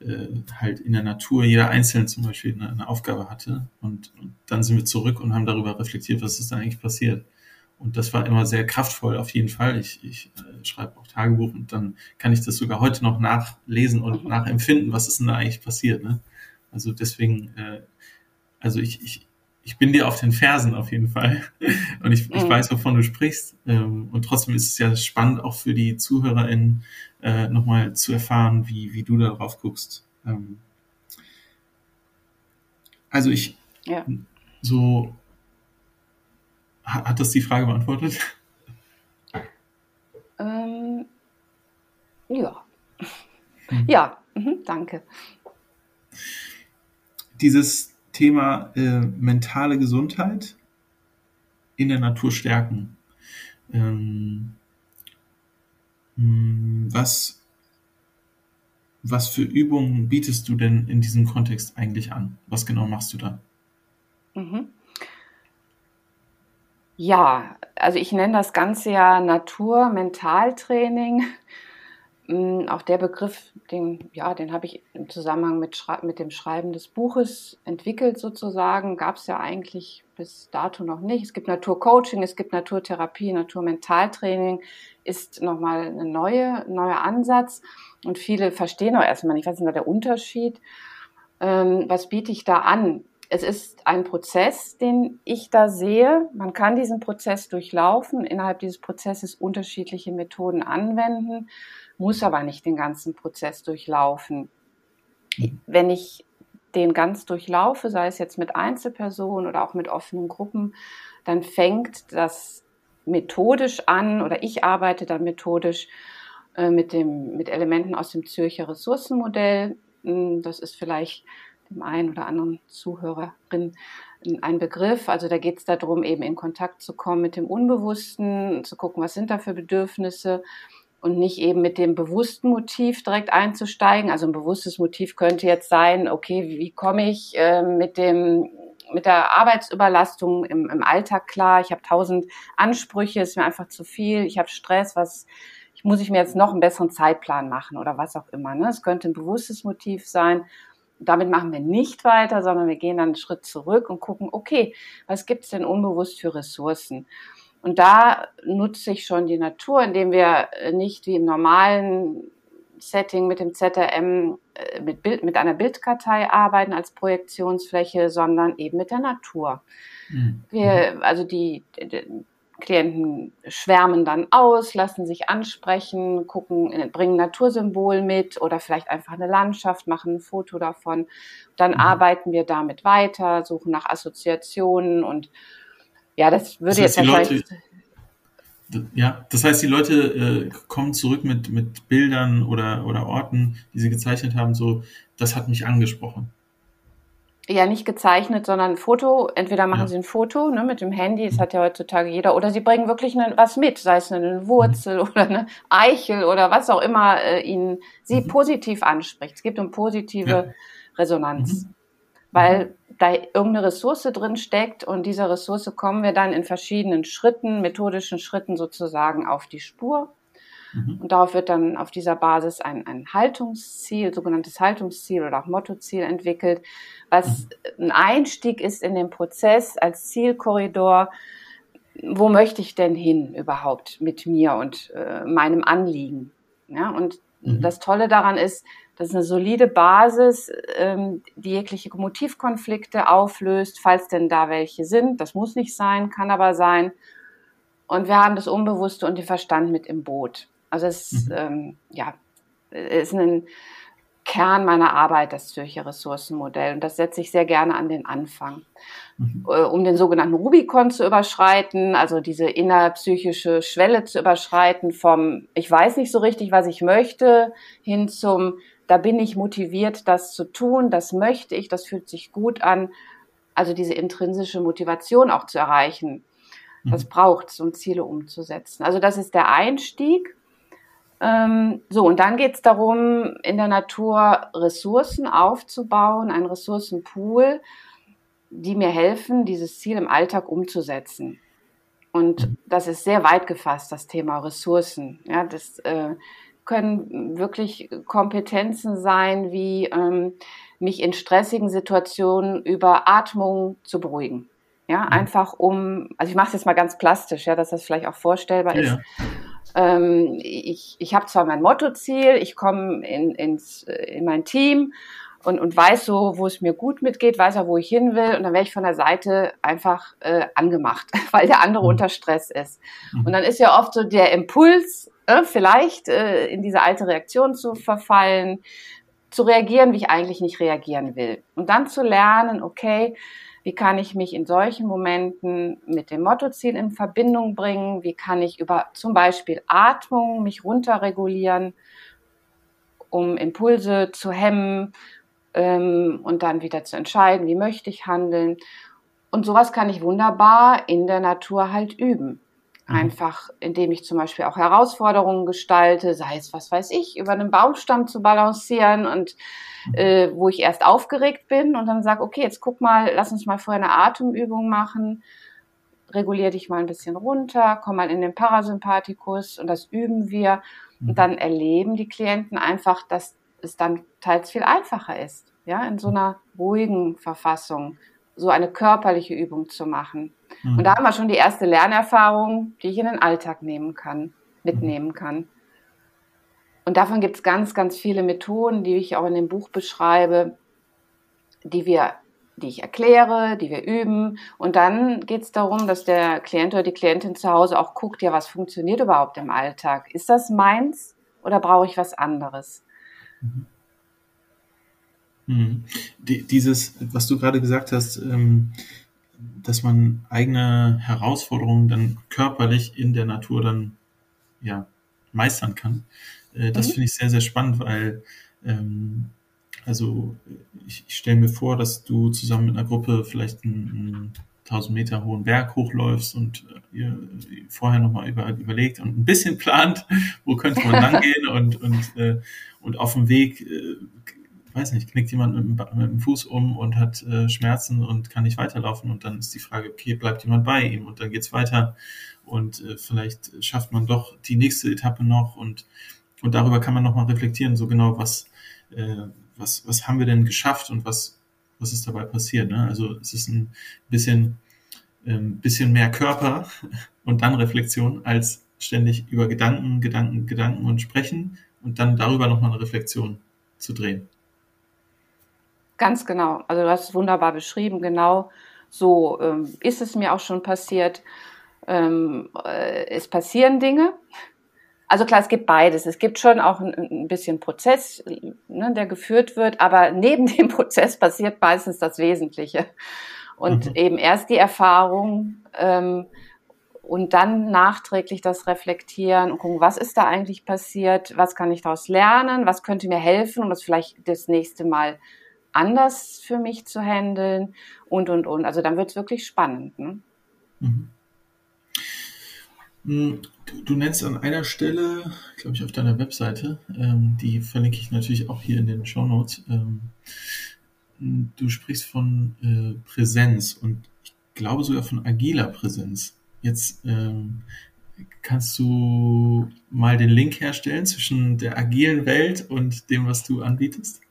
äh, halt in der Natur jeder einzeln zum Beispiel eine, eine Aufgabe hatte und, und, dann sind wir zurück und haben darüber reflektiert, was ist da eigentlich passiert. Und das war immer sehr kraftvoll auf jeden Fall. Ich, ich äh, schreibe auch Tagebuch und dann kann ich das sogar heute noch nachlesen und mhm. nachempfinden, was ist denn da eigentlich passiert. Ne? Also deswegen, äh, also ich, ich, ich bin dir auf den Fersen auf jeden Fall. Und ich, ich mhm. weiß, wovon du sprichst. Ähm, und trotzdem ist es ja spannend, auch für die ZuhörerInnen äh, nochmal zu erfahren, wie, wie du darauf guckst. Ähm, also ich, ja. so, hat, das die Frage beantwortet? Ähm, ja. Hm. Ja, mhm, danke. Dieses Thema äh, mentale Gesundheit in der Natur stärken. Ähm, hm, was, was für Übungen bietest du denn in diesem Kontext eigentlich an? Was genau machst du da? Mhm. Ja, also ich nenne das Ganze ja Natur-Mentaltraining. Mm, auch der Begriff, den, ja, den habe ich im Zusammenhang mit, mit dem Schreiben des Buches entwickelt sozusagen. Gab es ja eigentlich bis dato noch nicht. Es gibt Naturcoaching, es gibt Naturtherapie, Naturmentaltraining ist nochmal ein neue, neuer Ansatz. Und viele verstehen auch erstmal nicht, was ist da der Unterschied? Ähm, was biete ich da an? Es ist ein Prozess, den ich da sehe. Man kann diesen Prozess durchlaufen, innerhalb dieses Prozesses unterschiedliche Methoden anwenden muss aber nicht den ganzen Prozess durchlaufen. Wenn ich den ganz durchlaufe, sei es jetzt mit Einzelpersonen oder auch mit offenen Gruppen, dann fängt das methodisch an oder ich arbeite dann methodisch äh, mit, dem, mit Elementen aus dem Zürcher Ressourcenmodell. Hm, das ist vielleicht dem einen oder anderen Zuhörerin ein Begriff. Also da geht es darum, eben in Kontakt zu kommen mit dem Unbewussten, zu gucken, was sind da für Bedürfnisse und nicht eben mit dem bewussten Motiv direkt einzusteigen. Also ein bewusstes Motiv könnte jetzt sein, okay, wie, komme ich äh, mit dem mit der Arbeitsüberlastung im, im Alltag klar? Ich habe tausend Ansprüche, ist mir einfach zu viel, ich habe Stress, was ich, muss ich mir jetzt noch einen besseren Zeitplan machen oder was auch immer. Ne? Es könnte ein bewusstes Motiv sein. Damit machen wir nicht weiter, sondern wir gehen dann einen Schritt zurück und gucken, okay, was gibt es denn unbewusst für Ressourcen? Und da nutze ich schon die Natur, indem wir äh, nicht wie im normalen Setting mit dem ZRM äh, mit, Bild, mit einer Bildkartei arbeiten als Projektionsfläche, sondern eben mit der Natur. Mhm. Wir, also die, die, Klienten schwärmen dann aus, lassen sich ansprechen, gucken, äh, bringen Natursymbol mit oder vielleicht einfach eine Landschaft, machen ein Foto davon. Dann mhm. arbeiten wir damit weiter, suchen nach Assoziationen und ja, das würde das heißt, jetzt wahrscheinlich. Leute, ja, das heißt, die Leute äh, kommen zurück mit, mit Bildern oder, oder Orten, die sie gezeichnet haben, so, das hat mich angesprochen. Ja, nicht gezeichnet, sondern ein Foto. Entweder machen ja. sie ein Foto ne, mit dem Handy, das mhm. hat ja heutzutage jeder, oder sie bringen wirklich eine, was mit, sei es eine Wurzel mhm. oder eine Eichel oder was auch immer äh, ihnen sie mhm. positiv anspricht. Es gibt eine positive ja. Resonanz. Mhm. Weil da irgendeine Ressource drin steckt und dieser Ressource kommen wir dann in verschiedenen Schritten, methodischen Schritten sozusagen auf die Spur. Mhm. Und darauf wird dann auf dieser Basis ein, ein Haltungsziel, sogenanntes Haltungsziel oder auch Mottoziel entwickelt, was mhm. ein Einstieg ist in den Prozess als Zielkorridor. Wo möchte ich denn hin überhaupt mit mir und äh, meinem Anliegen? Ja, und mhm. das Tolle daran ist, Das ist eine solide Basis, ähm, die jegliche Motivkonflikte auflöst, falls denn da welche sind. Das muss nicht sein, kann aber sein. Und wir haben das Unbewusste und den Verstand mit im Boot. Also es mhm. ähm, ja, ist ein Kern meiner Arbeit, das Zürcher Ressourcenmodell. Und das setze ich sehr gerne an den Anfang. Mhm. Äh, um den sogenannten Rubikon zu überschreiten, also diese innerpsychische Schwelle zu überschreiten vom ich weiß nicht so richtig, was ich möchte, hin zum da bin ich motiviert, das zu tun, das möchte ich, das fühlt sich gut an. Also diese intrinsische Motivation auch zu erreichen. Das mhm. braucht es, um Ziele umzusetzen. Also das ist der Einstieg. Ähm, so, und dann geht es darum, in der Natur Ressourcen aufzubauen, einen Ressourcenpool, die mir helfen, dieses Ziel im Alltag umzusetzen. Und das ist sehr weit gefasst, das Thema Ressourcen. Ja, das äh, können wirklich Kompetenzen sein, wie ähm, mich in stressigen Situationen über Atmung zu beruhigen. Ja, mhm. einfach um, also ich mache es jetzt mal ganz plastisch, ja, dass das vielleicht auch vorstellbar ja, ist. Ähm, ich ich habe zwar mein Mottoziel, ich komme in, ins, in mein Team und, und weiß so, wo es mir gut mitgeht, weiß auch, wo ich hin will. Und dann werde ich von der Seite einfach äh, angemacht, weil der andere mhm. unter Stress ist. Mhm. Und dann ist ja oft so der Impuls, äh, vielleicht äh, in diese alte Reaktion zu verfallen, zu reagieren, wie ich eigentlich nicht reagieren will. Und dann zu lernen, okay, wie kann ich mich in solchen Momenten mit dem Mottoziel in Verbindung bringen? Wie kann ich über zum Beispiel Atmung mich runterregulieren, um Impulse zu hemmen ähm, und dann wieder zu entscheiden, wie möchte ich handeln? Und sowas kann ich wunderbar in der Natur halt üben. Mhm. Einfach, indem ich zum Beispiel auch Herausforderungen gestalte, sei es, was weiß ich, über einen Baumstamm zu balancieren und mhm. äh, wo ich erst aufgeregt bin und dann sage, okay, jetzt guck mal, lass uns mal vorher eine Atemübung machen, regulier dich mal ein bisschen runter, komm mal in den Parasympathikus und das üben wir. Und mhm. dann erleben die Klienten einfach, dass es dann teils viel einfacher ist, ja, in so einer ruhigen Verfassung so eine körperliche Übung zu machen. Mhm. Und da haben wir schon die erste Lernerfahrung, die ich in den Alltag nehmen kann, mitnehmen kann. Und davon gibt es ganz, ganz viele Methoden, die ich auch in dem Buch beschreibe, die wir, die ich erkläre, die wir üben. Und dann geht es darum, dass der Klient oder die Klientin zu Hause auch guckt, ja, was funktioniert überhaupt im Alltag? Ist das meins oder brauche ich was anderes? Mhm. Mhm. Dieses, was du gerade gesagt hast, ähm, dass man eigene Herausforderungen dann körperlich in der Natur dann ja meistern kann. Äh, das mhm. finde ich sehr, sehr spannend, weil ähm, also ich, ich stelle mir vor, dass du zusammen mit einer Gruppe vielleicht einen, einen 1000 Meter hohen Berg hochläufst und äh, ihr vorher nochmal über, überlegt und ein bisschen plant, wo könnte man lang gehen und, und, äh, und auf dem Weg äh, weiß nicht, knickt jemand mit dem, mit dem Fuß um und hat äh, Schmerzen und kann nicht weiterlaufen und dann ist die Frage, okay, bleibt jemand bei ihm und dann geht's weiter und äh, vielleicht schafft man doch die nächste Etappe noch und und darüber kann man nochmal reflektieren, so genau was äh, was was haben wir denn geschafft und was was ist dabei passiert. Ne? Also es ist ein bisschen ähm, bisschen mehr Körper und dann Reflexion als ständig über Gedanken, Gedanken, Gedanken und sprechen und dann darüber nochmal eine Reflexion zu drehen. Ganz genau. Also du hast es wunderbar beschrieben. Genau so ähm, ist es mir auch schon passiert. Ähm, äh, es passieren Dinge. Also klar, es gibt beides. Es gibt schon auch ein, ein bisschen Prozess, ne, der geführt wird, aber neben dem Prozess passiert meistens das Wesentliche. Und mhm. eben erst die Erfahrung ähm, und dann nachträglich das Reflektieren und gucken, was ist da eigentlich passiert, was kann ich daraus lernen, was könnte mir helfen, um das vielleicht das nächste Mal anders für mich zu handeln und, und, und. Also dann wird es wirklich spannend. Ne? Mhm. Hm, du, nennst an einer Stelle, glaube ich, auf deiner Webseite, ähm, die verlinke ich natürlich auch hier in den Show Notes. Ähm, du sprichst von äh, Präsenz und ich glaube sogar von agiler Präsenz. Jetzt ähm, kannst du mal den Link herstellen zwischen der agilen Welt und dem, was du anbietest?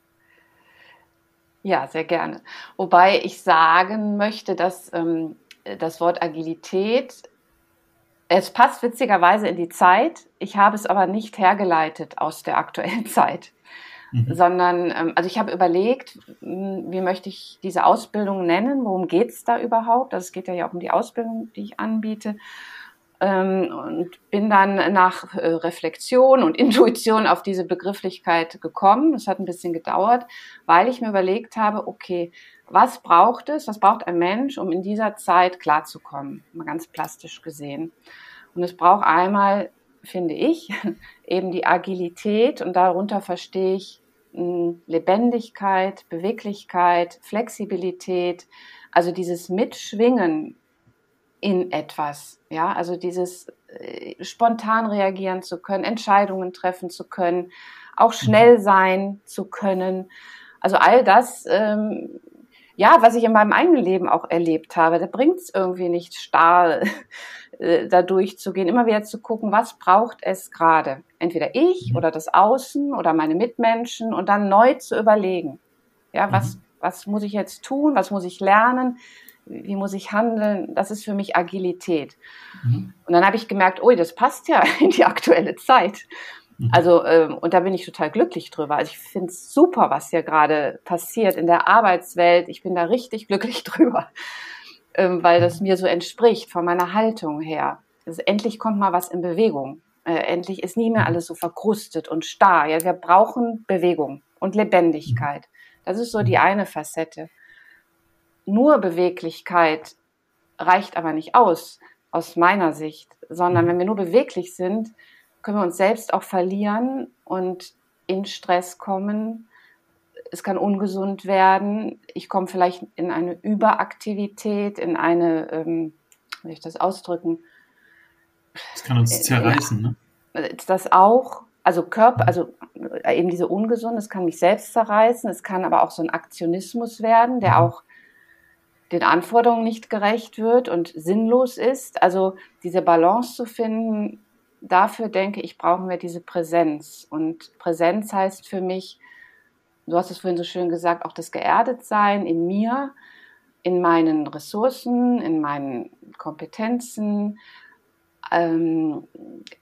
Ja, sehr gerne. Wobei ich sagen möchte, dass ähm, das Wort Agilität, es passt witzigerweise in die Zeit, ich habe es aber nicht hergeleitet aus der aktuellen Zeit. Mhm. Sondern, ähm, also ich habe überlegt, wie möchte ich diese Ausbildung nennen, worum geht es da überhaupt? Also es geht ja auch um die Ausbildung, die ich anbiete. Ähm, und bin dann nach äh, Reflexion und Intuition auf diese Begrifflichkeit gekommen. Das hat ein bisschen gedauert, weil ich mir überlegt habe, okay, was braucht es, was braucht ein Mensch, um in dieser Zeit klarzukommen, mal ganz plastisch gesehen. Und es braucht einmal, finde ich, eben die Agilität und darunter verstehe ich hm, Lebendigkeit, Beweglichkeit, Flexibilität, also dieses Mitschwingen in etwas, ja, also dieses äh, spontan reagieren zu können, Entscheidungen treffen zu können, auch schnell mhm. sein zu können. Also all das, ähm, ja, was ich in meinem eigenen Leben auch erlebt habe, da bringt es irgendwie nicht starr äh, da durchzugehen, immer wieder zu gucken, was braucht es gerade. Entweder ich mhm. oder das Außen oder meine Mitmenschen und dann neu zu überlegen. Ja, was, mhm. was muss ich jetzt tun? Was muss ich lernen? Wie muss ich handeln, das ist für mich Agilität. Mhm. Und dann habe ich gemerkt, ui, das passt ja in die aktuelle Zeit. Mhm. Also, ähm, und da bin ich total glücklich drüber. Also ich finde es super, was hier gerade passiert in der Arbeitswelt. Ich bin da richtig glücklich drüber, ähm, weil das mir so entspricht von meiner Haltung her. Also endlich kommt mal was in Bewegung. Äh, endlich ist nie mehr alles so verkrustet und starr. Ja, wir brauchen Bewegung und Lebendigkeit. Das ist so die mhm. eine Facette nur Beweglichkeit reicht aber nicht aus, aus meiner Sicht, sondern wenn wir nur beweglich sind, können wir uns selbst auch verlieren und in Stress kommen. Es kann ungesund werden. Ich komme vielleicht in eine Überaktivität, in eine, ähm, wie soll ich das ausdrücken? Das kann uns zerreißen, ne? Das auch. Also Körper, also eben diese Ungesund, es kann mich selbst zerreißen, es kann aber auch so ein Aktionismus werden, der mhm. auch den Anforderungen nicht gerecht wird und sinnlos ist. Also diese Balance zu finden, dafür denke ich, brauchen wir diese Präsenz. Und Präsenz heißt für mich, du hast es vorhin so schön gesagt, auch das Geerdetsein in mir, in meinen Ressourcen, in meinen Kompetenzen, ähm,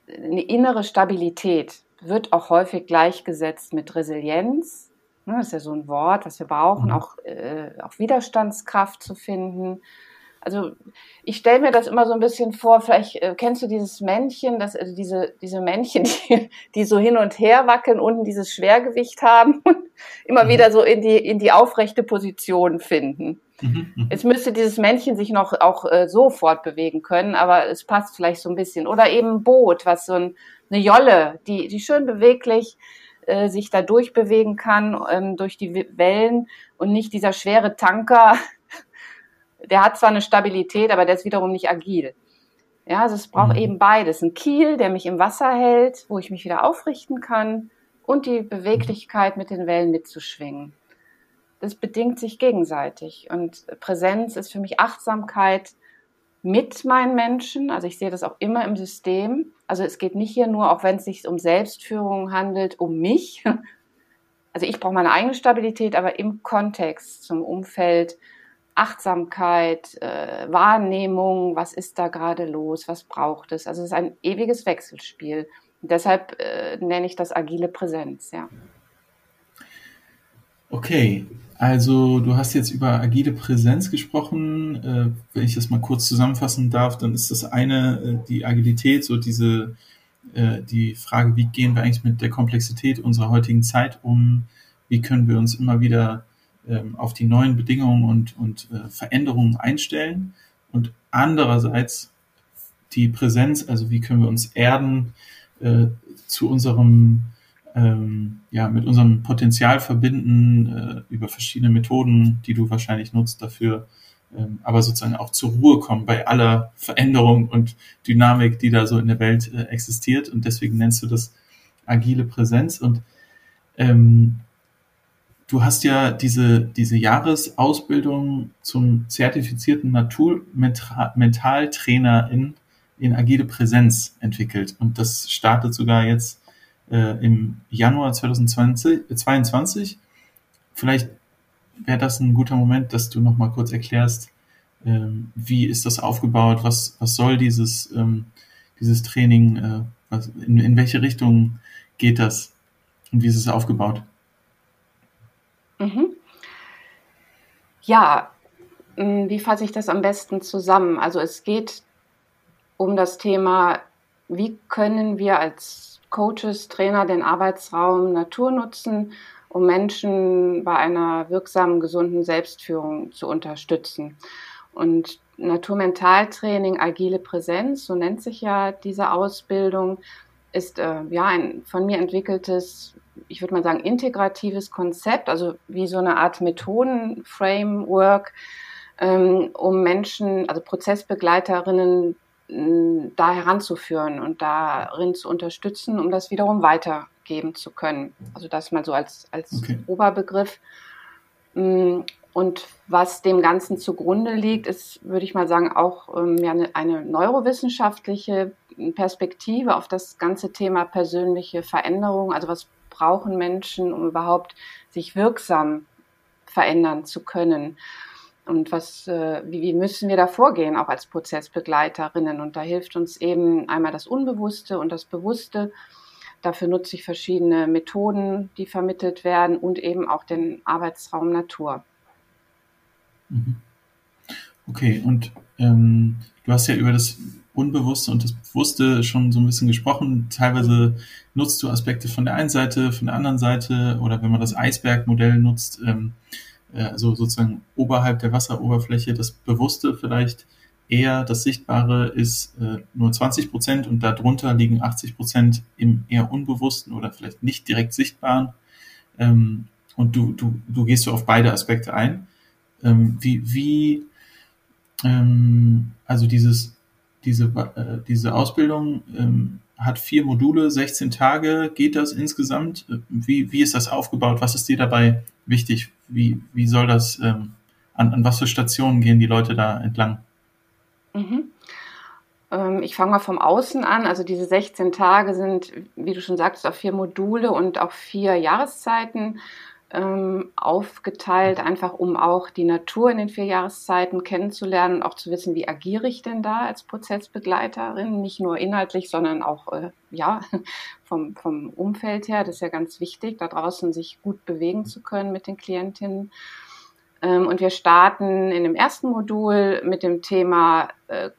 eine innere Stabilität wird auch häufig gleichgesetzt mit Resilienz. Ne, das ist ja so ein Wort, was wir brauchen, mhm. auch, äh, auch Widerstandskraft zu finden. Also ich stelle mir das immer so ein bisschen vor, vielleicht äh, kennst du dieses Männchen, das, also diese, diese Männchen, die, die so hin und her wackeln, unten dieses Schwergewicht haben und immer mhm. wieder so in die, in die aufrechte Position finden. Mhm, mhm. Jetzt müsste dieses Männchen sich noch auch äh, so fortbewegen können, aber es passt vielleicht so ein bisschen. Oder eben ein Boot, was so ein, eine Jolle, die, die schön beweglich äh, sich da durchbewegen kann ähm, durch die Wellen und nicht dieser schwere Tanker. Der hat zwar eine Stabilität, aber der ist wiederum nicht agil. Ja, also es braucht mhm. eben beides. Ein Kiel, der mich im Wasser hält, wo ich mich wieder aufrichten kann und die Beweglichkeit mit den Wellen mitzuschwingen. Das bedingt sich gegenseitig. Und Präsenz ist für mich Achtsamkeit mit meinen Menschen. Also ich sehe das auch immer im System. Also es geht nicht hier nur, auch wenn es sich um Selbstführung handelt, um mich. Also ich brauche meine eigene Stabilität, aber im Kontext zum Umfeld, Achtsamkeit, äh, Wahrnehmung, was ist da gerade los, was braucht es. Also es ist ein ewiges Wechselspiel. Und deshalb äh, nenne ich das agile Präsenz, ja. Okay, also du hast jetzt über agile Präsenz gesprochen. Äh, wenn ich das mal kurz zusammenfassen darf, dann ist das eine äh, die Agilität, so diese äh, die Frage, wie gehen wir eigentlich mit der Komplexität unserer heutigen Zeit um? Wie können wir uns immer wieder ähm, auf die neuen Bedingungen und, und Veränderungen einstellen? Und andererseits die Präsenz, also wie können wir uns erden zu unserem ähm, ja, mit unserem Potenzial verbinden äh, über verschiedene Methoden, die du wahrscheinlich nutzt dafür, ähm, aber sozusagen auch zur Ruhe kommen bei aller Veränderung und Dynamik, die da so in der Welt äh, existiert. Und deswegen nennst du das agile Präsenz. Und ähm, du hast ja diese, diese Jahresausbildung zum zertifizierten Naturmentaltrainer in, in agile Präsenz entwickelt. Und das startet sogar jetzt äh, im Januar 2022. Vielleicht wäre das ein guter Moment, dass du noch mal kurz erklärst, ähm, wie ist das aufgebaut, was, was soll dieses, ähm, dieses Training, äh, was, in, in welche Richtung geht das und wie ist es aufgebaut? Mhm. Ja, wie fasse ich das am besten zusammen? Also es geht um das Thema, wie können wir als Coaches, Trainer den Arbeitsraum Natur nutzen, um Menschen bei einer wirksamen, gesunden Selbstführung zu unterstützen. Und Naturmentaltraining, agile Präsenz, so nennt sich ja diese Ausbildung, ist äh, ja ein von mir entwickeltes, ich würde mal sagen, integratives Konzept, also wie so eine Art Methodenframework, ähm, um Menschen, also Prozessbegleiterinnen da heranzuführen und darin zu unterstützen, um das wiederum weitergeben zu können. Also das mal so als, als okay. Oberbegriff. Und was dem Ganzen zugrunde liegt, ist, würde ich mal sagen, auch ähm, ja, eine, eine neurowissenschaftliche Perspektive auf das ganze Thema persönliche Veränderung. Also was brauchen Menschen, um überhaupt sich wirksam verändern zu können? Und was, äh, wie, wie müssen wir da vorgehen, auch als Prozessbegleiterinnen. Und da hilft uns eben einmal das Unbewusste und das Bewusste. Dafür nutze ich verschiedene Methoden, die vermittelt werden und eben auch den Arbeitsraum Natur. Mhm. Okay, und ähm, du hast ja über das Unbewusste und das Bewusste schon so ein bisschen gesprochen. Teilweise nutzt du Aspekte von der einen Seite, von der anderen Seite oder wenn man das Eisbergmodell nutzt, ähm, äh, also sozusagen oberhalb der Wasseroberfläche, das Bewusste vielleicht eher, das Sichtbare ist äh, nur 20 Prozent und darunter liegen 80 Prozent im eher Unbewussten oder vielleicht nicht direkt Sichtbaren. Ähm, und du, du, du gehst so auf beide Aspekte ein. Ähm, wie, wie, ähm, also dieses, diese, äh, diese Ausbildung, ähm, hat vier Module, 16 Tage. Geht das insgesamt? Wie, wie ist das aufgebaut? Was ist dir dabei wichtig? Wie, wie soll das, ähm, an, an was für Stationen gehen die Leute da entlang? Mhm. Ähm, ich fange mal vom Außen an. Also diese 16 Tage sind, wie du schon sagst, auf vier Module und auf vier Jahreszeiten ähm, aufgeteilt, einfach um auch die Natur in den vier Jahreszeiten kennenzulernen und auch zu wissen, wie agiere ich denn da als Prozessbegleiterin, nicht nur inhaltlich, sondern auch äh, ja vom, vom Umfeld her. Das ist ja ganz wichtig, da draußen sich gut bewegen zu können mit den Klientinnen. Ähm, und wir starten in dem ersten Modul mit dem Thema äh,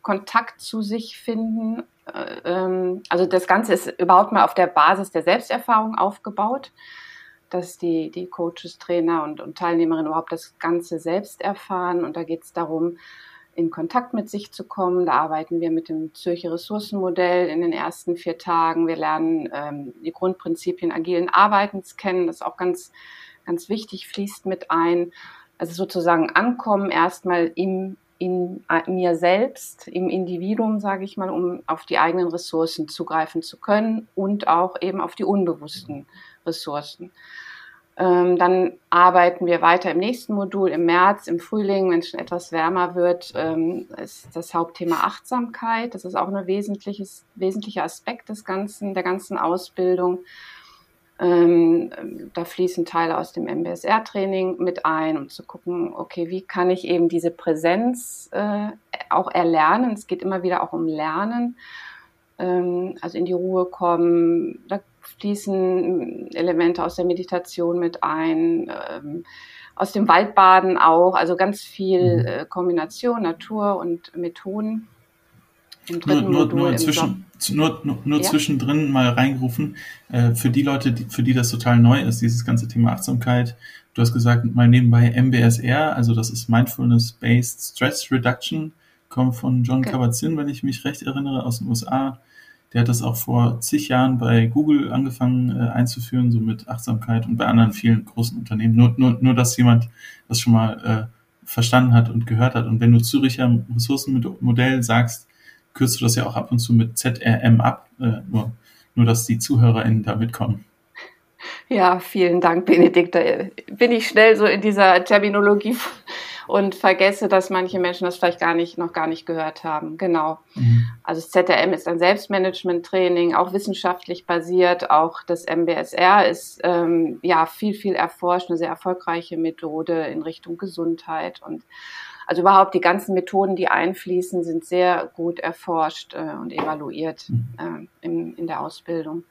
Kontakt zu sich finden. Äh, ähm, also das Ganze ist überhaupt mal auf der Basis der Selbsterfahrung aufgebaut dass die, die Coaches, Trainer und, und Teilnehmerinnen überhaupt das Ganze selbst erfahren. Und da geht es darum, in Kontakt mit sich zu kommen. Da arbeiten wir mit dem Zürcher Ressourcenmodell in den ersten vier Tagen. Wir lernen ähm, die Grundprinzipien agilen Arbeitens kennen. Das ist auch ganz, ganz wichtig, fließt mit ein. Also sozusagen ankommen erstmal im, in, in mir selbst, im Individuum, sage ich mal, um auf die eigenen Ressourcen zugreifen zu können und auch eben auf die unbewussten Ressourcen. Ähm, dann arbeiten wir weiter im nächsten Modul im März, im Frühling, wenn es schon etwas wärmer wird, ähm, ist das Hauptthema Achtsamkeit. Das ist auch ein wesentliches, wesentlicher Aspekt des ganzen, der ganzen Ausbildung. Ähm, da fließen Teile aus dem MBSR-Training mit ein, um zu gucken, okay, wie kann ich eben diese Präsenz äh, auch erlernen? Es geht immer wieder auch um Lernen, ähm, also in die Ruhe kommen. Da fließen Elemente aus der Meditation mit ein, ähm, aus dem Waldbaden auch, also ganz viel mhm. äh, Kombination Natur und Methoden. Nur, nur, nur, zwischen, nur, nur, nur ja? zwischendrin mal reingerufen, äh, für die Leute, die, für die das total neu ist, dieses ganze Thema Achtsamkeit. Du hast gesagt, mal nebenbei MBSR, also das ist Mindfulness-Based Stress Reduction, kommt von John okay. Kabat-Zinn, wenn ich mich recht erinnere, aus den USA. Der hat das auch vor zig Jahren bei Google angefangen äh, einzuführen, so mit Achtsamkeit und bei anderen vielen großen Unternehmen. Nur, nur, nur dass jemand das schon mal äh, verstanden hat und gehört hat. Und wenn du Züricher Ressourcenmodell sagst, kürzt du das ja auch ab und zu mit ZRM ab, äh, nur, nur dass die ZuhörerInnen da mitkommen. Ja, vielen Dank, Benedikt. Da bin ich schnell so in dieser Terminologie und vergesse, dass manche Menschen das vielleicht gar nicht, noch gar nicht gehört haben. Genau. Mhm. Also das ZRM ist ein Selbstmanagement-Training, auch wissenschaftlich basiert. Auch das MBSR ist ähm, ja viel, viel erforscht, eine sehr erfolgreiche Methode in Richtung Gesundheit und also überhaupt die ganzen Methoden, die einfließen, sind sehr gut erforscht äh, und evaluiert mhm. äh, in, in der Ausbildung.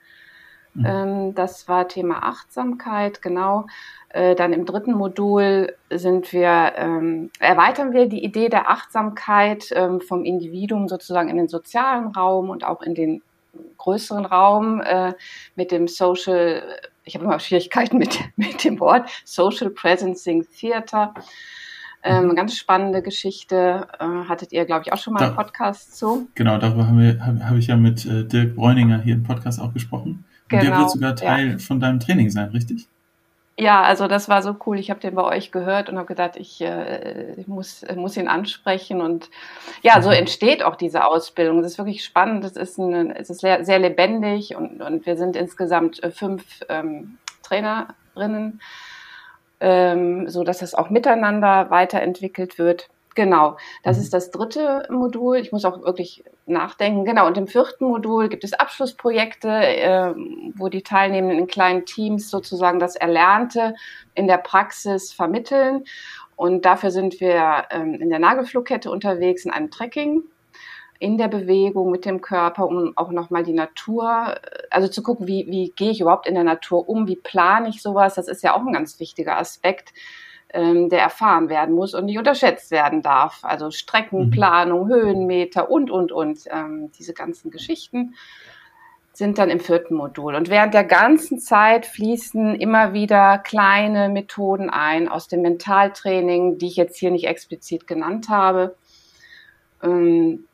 Mhm. Ähm, das war Thema Achtsamkeit, genau. Äh, dann im dritten Modul sind wir, ähm, erweitern wir die Idee der Achtsamkeit ähm, vom Individuum sozusagen in den sozialen Raum und auch in den größeren Raum äh, mit dem Social, ich habe immer Schwierigkeiten mit, mit dem Wort, Social Presencing Theater. Ähm, mhm. ganz spannende Geschichte. Äh, hattet ihr, glaube ich, auch schon mal da, einen Podcast zu? Genau, darüber habe hab ich ja mit äh, Dirk Bräuninger hier im Podcast auch gesprochen. Genau, der wird sogar Teil ja. von deinem Training sein, richtig? Ja, also das war so cool. Ich habe den bei euch gehört und habe gedacht, ich, äh, ich muss, muss ihn ansprechen. Und ja, so mhm. entsteht auch diese Ausbildung. Das ist wirklich spannend. Es ist, ein, es ist sehr, lebendig und, und wir sind insgesamt äh, fünf ähm, Trainerinnen ähm, so dass es auch miteinander weiterentwickelt wird. Genau, das mhm. ist das dritte Modul. Ich muss auch wirklich nachdenken. Genau, und im vierten Modul gibt es Abschlussprojekte, äh, wo die Teilnehmenden in kleinen Teams sozusagen das Erlernte in der Praxis vermitteln. Und dafür sind wir ähm, in der Nagelflugkette unterwegs in einem Trekking in der Bewegung mit dem Körper, um auch nochmal die Natur, also zu gucken, wie, wie gehe ich überhaupt in der Natur um, wie plane ich sowas, das ist ja auch ein ganz wichtiger Aspekt, ähm, der erfahren werden muss und nicht unterschätzt werden darf. Also Streckenplanung, mhm. Höhenmeter und, und, und, ähm, diese ganzen Geschichten sind dann im vierten Modul. Und während der ganzen Zeit fließen immer wieder kleine Methoden ein aus dem Mentaltraining, die ich jetzt hier nicht explizit genannt habe. Ähm,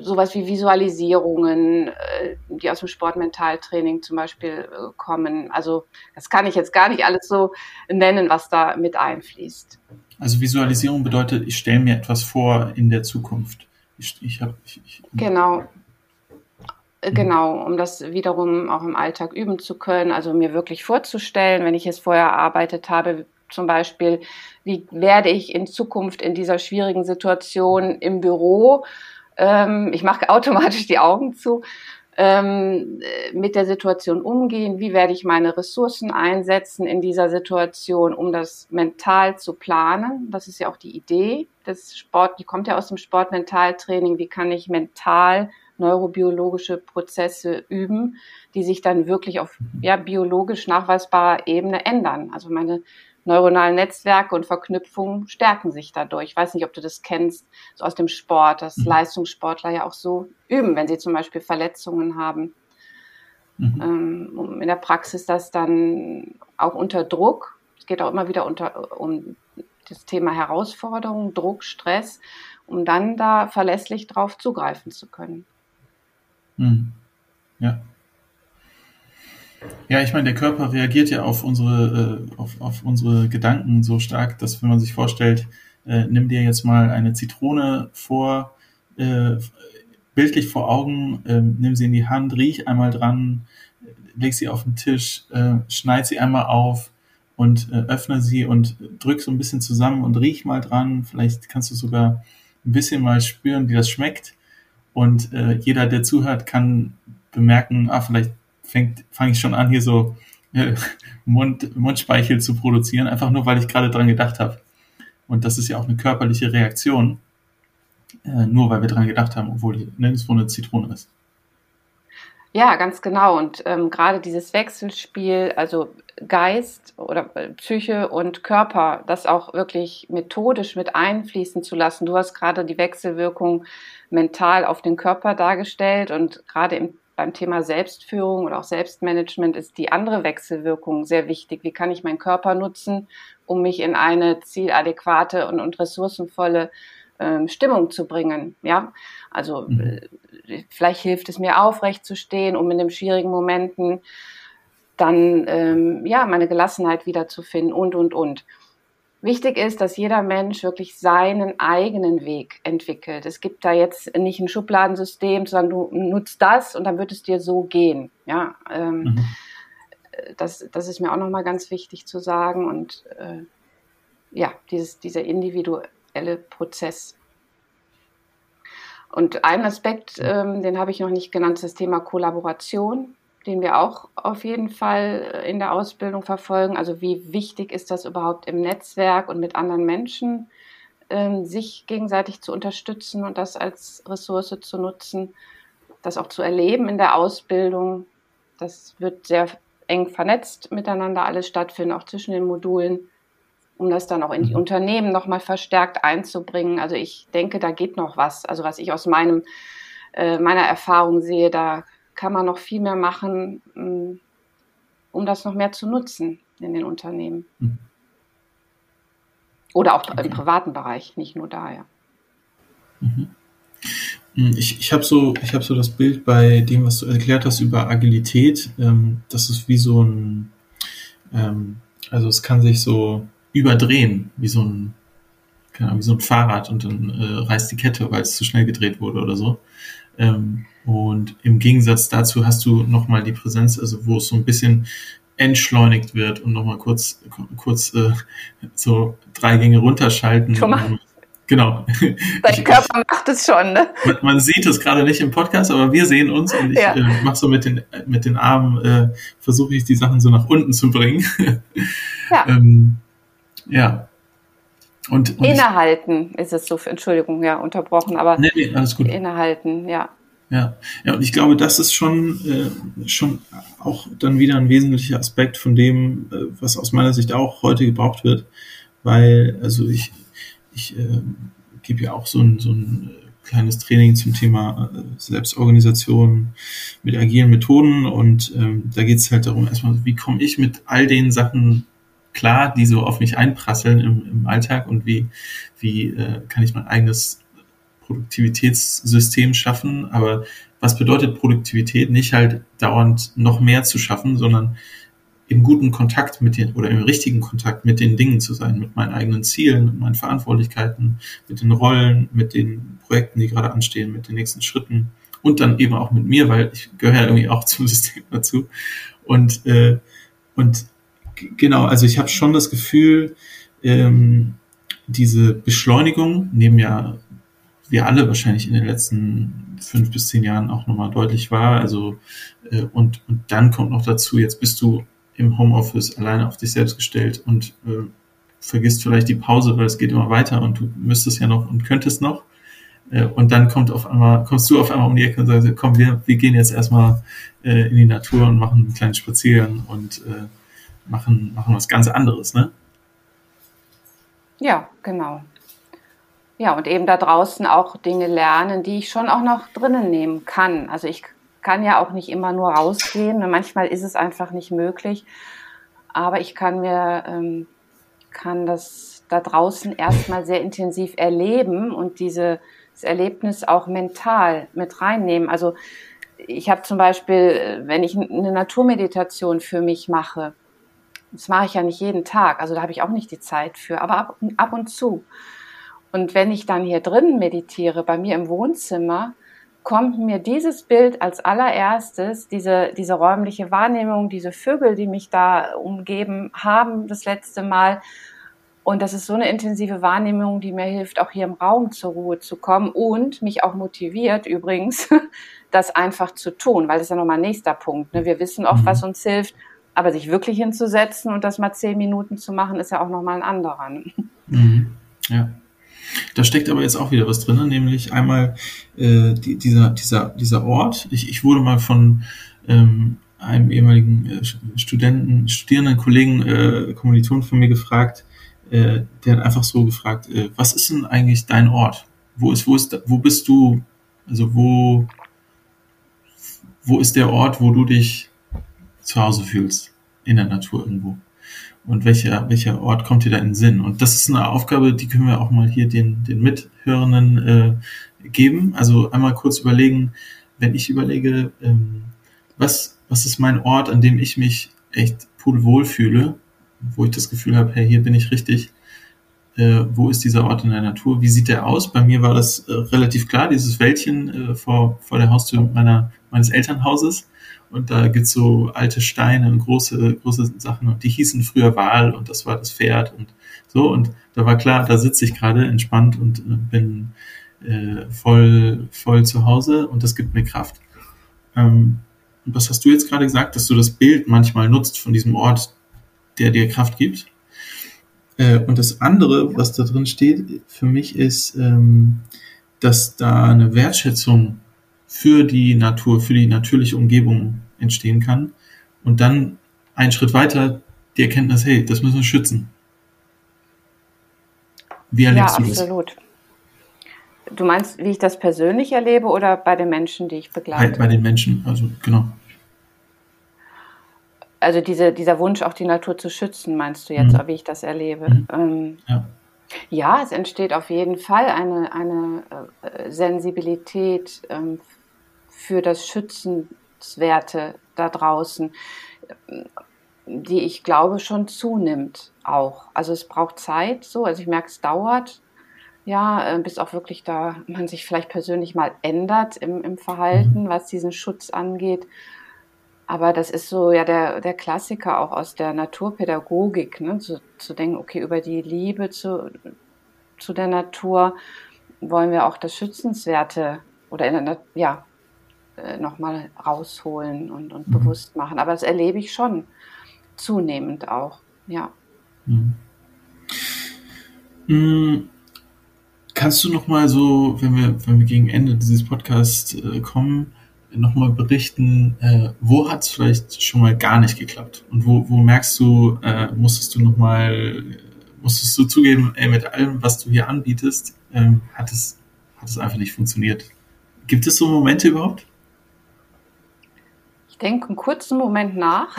sowas wie Visualisierungen, äh, die aus dem Sportmentaltraining zum Beispiel äh, kommen. Also das kann ich jetzt gar nicht alles so nennen, was da mit einfließt. Also Visualisierung bedeutet, ich stelle mir etwas vor in der Zukunft. Ich, ich hab, ich, ich, genau. Mhm. Genau, um das wiederum auch im Alltag üben zu können, also mir wirklich vorzustellen, wenn ich es vorher erarbeitet habe, zum Beispiel, wie werde ich in Zukunft in dieser schwierigen Situation im Büro ähm, ich mache automatisch die Augen zu, ähm, mit der Situation umgehen, wie werde ich meine Ressourcen einsetzen in dieser Situation, um das mental zu planen. Das ist ja auch die Idee des Sport, die kommt ja aus dem Sportmentaltraining, wie kann ich mental neurobiologische Prozesse üben, die sich dann wirklich auf ja, biologisch nachweisbarer Ebene ändern. Also meine neuronalen Netzwerke und Verknüpfungen stärken sich dadurch. Ich weiß nicht, ob du das kennst, so aus dem Sport, dass mhm. Leistungssportler ja auch so üben, wenn sie zum Beispiel Verletzungen haben. Mhm. Ähm, in der Praxis das dann auch unter Druck, es geht auch immer wieder unter, um das Thema Herausforderung, Druck, Stress, um dann da verlässlich drauf zugreifen zu können. Mhm. Ja. Ja, ich meine, der Körper reagiert ja auf unsere, äh, auf, auf unsere Gedanken so stark, dass wenn man sich vorstellt, äh, nimm dir jetzt mal eine Zitrone vor, äh, bildlich vor Augen, äh, nimm sie in die Hand, riech einmal dran, leg sie auf den Tisch, äh, schneid sie einmal auf und äh, öffne sie und drück so ein bisschen zusammen und riech mal dran. Vielleicht kannst du sogar ein bisschen mal spüren, wie das schmeckt. Und äh, jeder, der zuhört, kann bemerken, ah, vielleicht fängt, fange ich schon an, hier so äh, Mund, Mundspeichel zu produzieren, einfach nur, weil ich gerade dran gedacht habe. Und das ist ja auch eine körperliche Reaktion, äh, nur weil wir dran gedacht haben, obwohl nirgendwo eine Zitrone ist. Ja, ganz genau. Und ähm, gerade dieses Wechselspiel, also Geist oder äh, Psyche und Körper, das auch wirklich methodisch mit einfließen zu lassen. Du hast gerade die Wechselwirkung mental auf den Körper dargestellt und gerade im beim Thema Selbstführung oder auch Selbstmanagement ist die andere Wechselwirkung sehr wichtig. Wie kann ich meinen Körper nutzen, um mich in eine zieladäquate und, und ressourcenvolle ähm, Stimmung zu bringen? Ja, also mhm. äh, vielleicht hilft es mir aufrecht zu stehen, um in den schwierigen Momenten dann ähm, ja meine Gelassenheit wiederzufinden und und und. Wichtig ist, dass jeder Mensch wirklich seinen eigenen Weg entwickelt. Es gibt da jetzt nicht ein Schubladensystem, sondern du nutzt das und dann wird es dir so gehen. Ja, ähm, mhm. das, das ist mir auch nochmal ganz wichtig zu sagen und äh, ja, dieses, dieser individuelle Prozess. Und ein Aspekt, ähm, den habe ich noch nicht genannt, ist das Thema Kollaboration den wir auch auf jeden Fall äh, in der Ausbildung verfolgen. Also wie wichtig ist das überhaupt im Netzwerk und mit anderen Menschen, ähm, sich gegenseitig zu unterstützen und das als Ressource zu nutzen, das auch zu erleben in der Ausbildung. das wird sehr eng vernetzt miteinander alles stattfinden, auch zwischen den Modulen, um das dann auch in die mhm. Unternehmen nochmal verstärkt einzubringen. Also ich denke, da geht noch was. Also was ich aus meinem, äh, meiner Erfahrung sehe, da kann man noch viel mehr machen, mm, um das noch mehr zu nutzen in den Unternehmen. Mhm. Oder auch im privaten Bereich, nicht nur da, ja. Mhm. Hm, ich, ich habe so, ich hab so das Bild bei dem, was du erklärt hast über Agilität. Ähm, das ist wie so ein, ähm, also es kann sich so überdrehen, wie so ein, keine Ahnung, wie so ein Fahrrad und dann äh, reißt die Kette, weil es zu schnell gedreht wurde oder so. Ähm, und im Gegensatz dazu hast du nochmal die Präsenz, also wo es so ein bisschen entschleunigt wird und nochmal kurz, kurz äh, so drei Gänge runterschalten. Schon mal. Genau. Dein Körper macht es schon, ne? Man, man sieht es gerade nicht im Podcast, aber wir sehen uns und ich ja. äh, mache so mit den, mit den Armen, äh, versuche ich die Sachen so nach unten zu bringen. ja. ähm, ja. Und, und Innehalten ist es so, Entschuldigung, ja, unterbrochen, aber nee, nee, alles gut. Innehalten, ja. Ja, ja, und ich glaube, das ist schon, äh, schon auch dann wieder ein wesentlicher Aspekt von dem, äh, was aus meiner Sicht auch heute gebraucht wird, weil, also ich, ich äh, gebe ja auch so ein, so ein äh, kleines Training zum Thema äh, Selbstorganisation mit agilen Methoden und ähm, da geht es halt darum, erstmal, wie komme ich mit all den Sachen klar, die so auf mich einprasseln im, im Alltag und wie, wie äh, kann ich mein eigenes Produktivitätssystem schaffen. Aber was bedeutet Produktivität? Nicht halt dauernd noch mehr zu schaffen, sondern im guten Kontakt mit den oder im richtigen Kontakt mit den Dingen zu sein, mit meinen eigenen Zielen, mit meinen Verantwortlichkeiten, mit den Rollen, mit den Projekten, die gerade anstehen, mit den nächsten Schritten und dann eben auch mit mir, weil ich gehöre ja irgendwie auch zum System dazu. Und, äh, und genau, also ich habe schon das Gefühl, ähm, diese Beschleunigung, neben ja wir alle wahrscheinlich in den letzten fünf bis zehn Jahren auch nochmal deutlich war. Also äh, und, und dann kommt noch dazu, jetzt bist du im Homeoffice alleine auf dich selbst gestellt und äh, vergisst vielleicht die Pause, weil es geht immer weiter und du müsstest ja noch und könntest noch. Äh, und dann kommt auf einmal, kommst du auf einmal um die Ecke und sagst, komm, wir, wir gehen jetzt erstmal äh, in die Natur und machen einen kleinen Spaziergang und äh, machen, machen was ganz anderes, ne? Ja, genau. Ja, und eben da draußen auch Dinge lernen, die ich schon auch noch drinnen nehmen kann. Also ich kann ja auch nicht immer nur rausgehen. Manchmal ist es einfach nicht möglich. Aber ich kann mir, ähm, kann das da draußen erstmal sehr intensiv erleben und dieses Erlebnis auch mental mit reinnehmen. Also ich habe zum Beispiel, wenn ich eine Naturmeditation für mich mache, das mache ich ja nicht jeden Tag, also da habe ich auch nicht die Zeit für, aber ab, ab und zu. Und wenn ich dann hier drin meditiere, bei mir im Wohnzimmer, kommt mir dieses Bild als allererstes, diese, diese räumliche Wahrnehmung, diese Vögel, die mich da umgeben haben das letzte Mal. Und das ist so eine intensive Wahrnehmung, die mir hilft, auch hier im Raum zur Ruhe zu kommen und mich auch motiviert übrigens, das einfach zu tun, weil das ist ja nochmal ein nächster Punkt. Ne? Wir wissen oft, mhm. was uns hilft, aber sich wirklich hinzusetzen und das mal zehn Minuten zu machen, ist ja auch nochmal ein anderer. Ne? Mhm. Ja. Da steckt aber jetzt auch wieder was drin, nämlich einmal äh, die, dieser, dieser, dieser Ort. Ich, ich wurde mal von ähm, einem ehemaligen äh, Studenten, Studierenden, Kollegen, äh, Kommilitonen von mir gefragt, äh, der hat einfach so gefragt, äh, was ist denn eigentlich dein Ort? Wo ist, wo ist, wo bist du, also wo, wo ist der Ort, wo du dich zu Hause fühlst? In der Natur irgendwo und welcher, welcher Ort kommt dir da in den Sinn? Und das ist eine Aufgabe, die können wir auch mal hier den, den Mithörenden äh, geben. Also einmal kurz überlegen, wenn ich überlege, ähm, was, was ist mein Ort, an dem ich mich echt pudelwohl fühle, wo ich das Gefühl habe, hey, hier bin ich richtig. Äh, wo ist dieser Ort in der Natur? Wie sieht der aus? Bei mir war das äh, relativ klar, dieses Wäldchen äh, vor, vor der Haustür meiner, meines Elternhauses und da gibt's so alte Steine und große, große Sachen und die hießen früher Wal und das war das Pferd und so und da war klar, da sitze ich gerade entspannt und äh, bin äh, voll, voll zu Hause und das gibt mir Kraft. Ähm, und was hast du jetzt gerade gesagt, dass du das Bild manchmal nutzt von diesem Ort, der dir Kraft gibt? Äh, und das andere, was da drin steht, für mich ist, ähm, dass da eine Wertschätzung für die Natur, für die natürliche Umgebung entstehen kann. Und dann einen Schritt weiter die Erkenntnis, hey, das müssen wir schützen. Wie erlebst ja, du das? absolut. Du meinst, wie ich das persönlich erlebe oder bei den Menschen, die ich begleite? Bei, bei den Menschen, also genau. Also diese, dieser Wunsch, auch die Natur zu schützen, meinst du jetzt, mhm. wie ich das erlebe? Mhm. Ähm, ja. ja. es entsteht auf jeden Fall eine, eine äh, Sensibilität ähm, für das Schützenswerte da draußen, die ich glaube schon zunimmt auch. Also es braucht Zeit so, also ich merke, es dauert, ja, äh, bis auch wirklich da man sich vielleicht persönlich mal ändert im, im Verhalten, mhm. was diesen Schutz angeht. Aber das ist so ja der, der Klassiker auch aus der Naturpädagogik, ne? zu, zu denken, okay, über die Liebe zu, zu der Natur wollen wir auch das Schützenswerte oder in der, ja, äh, nochmal rausholen und, und mhm. bewusst machen. Aber das erlebe ich schon zunehmend auch, ja. Mhm. Mhm. Kannst du nochmal so, wenn wir, wenn wir gegen Ende dieses Podcasts äh, kommen, nochmal berichten, äh, wo hat es vielleicht schon mal gar nicht geklappt? Und wo, wo merkst du, äh, musstest du nochmal, musstest du zugeben, ey, mit allem, was du hier anbietest, ähm, hat, es, hat es einfach nicht funktioniert? Gibt es so Momente überhaupt? Denke einen kurzen Moment nach.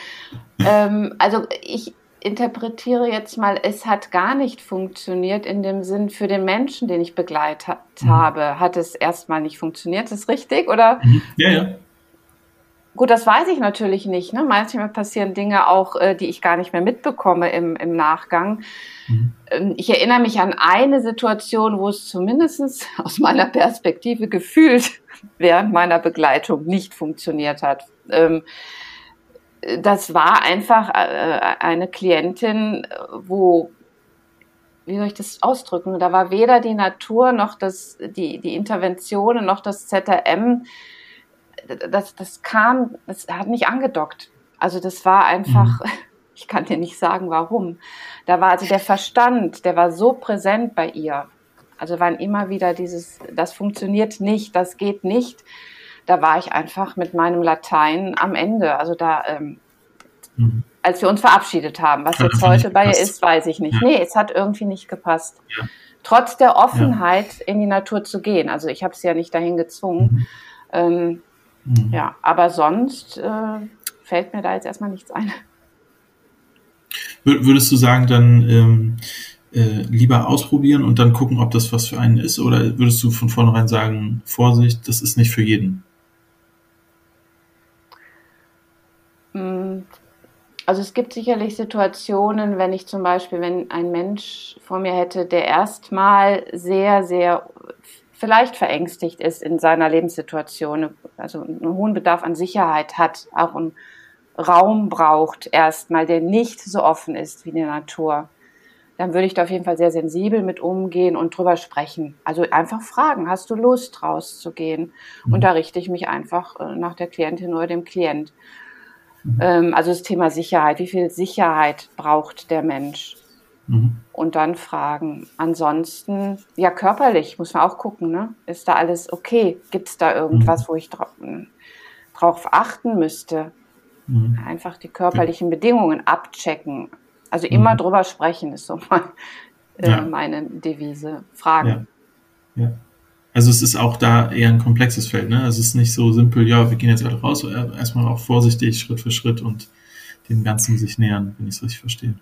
ähm, also ich interpretiere jetzt mal, es hat gar nicht funktioniert in dem Sinn für den Menschen, den ich begleitet mhm. habe, hat es erstmal nicht funktioniert. Ist das richtig? Oder? Mhm. Ja, ja. Gut, das weiß ich natürlich nicht. Ne? Manchmal passieren Dinge auch, äh, die ich gar nicht mehr mitbekomme im, im Nachgang. Mhm. Ähm, ich erinnere mich an eine Situation, wo es zumindest aus meiner Perspektive gefühlt während meiner Begleitung nicht funktioniert hat. Ähm, das war einfach äh, eine Klientin, wo, wie soll ich das ausdrücken? Da war weder die Natur noch das, die, die Interventionen noch das ZRM. Das, das kam, das hat nicht angedockt. Also das war einfach, mhm. ich kann dir nicht sagen, warum. Da war also der Verstand, der war so präsent bei ihr. Also waren immer wieder dieses, das funktioniert nicht, das geht nicht. Da war ich einfach mit meinem Latein am Ende. Also da, ähm, mhm. als wir uns verabschiedet haben, was jetzt heute bei ihr ist, weiß ich nicht. Ja. Nee, es hat irgendwie nicht gepasst. Ja. Trotz der Offenheit ja. in die Natur zu gehen. Also ich habe sie ja nicht dahin gezwungen. Mhm. Ähm, mhm. Ja, aber sonst äh, fällt mir da jetzt erstmal nichts ein. Würdest du sagen, dann ähm, äh, lieber ausprobieren und dann gucken, ob das was für einen ist? Oder würdest du von vornherein sagen, Vorsicht, das ist nicht für jeden? Hm, also es gibt sicherlich Situationen, wenn ich zum Beispiel, wenn ein Mensch vor mir hätte, der erstmal sehr, sehr vielleicht verängstigt ist in seiner Lebenssituation, also einen hohen Bedarf an Sicherheit hat, auch einen Raum braucht erstmal, der nicht so offen ist wie die Natur dann würde ich da auf jeden Fall sehr sensibel mit umgehen und drüber sprechen. Also einfach fragen, hast du Lust rauszugehen? Mhm. Und da richte ich mich einfach äh, nach der Klientin oder dem Klient. Mhm. Ähm, also das Thema Sicherheit, wie viel Sicherheit braucht der Mensch? Mhm. Und dann fragen. Ansonsten, ja, körperlich muss man auch gucken, ne? Ist da alles okay? Gibt es da irgendwas, mhm. wo ich drauf, drauf achten müsste? Mhm. Einfach die körperlichen Bedingungen abchecken. Also immer mhm. drüber sprechen ist so mein, äh, ja. meine Devise. Fragen. Ja. ja. Also es ist auch da eher ein komplexes Feld, ne? Also es ist nicht so simpel, ja, wir gehen jetzt alle raus, erstmal auch vorsichtig, Schritt für Schritt und dem Ganzen sich nähern, wenn ich es richtig verstehe.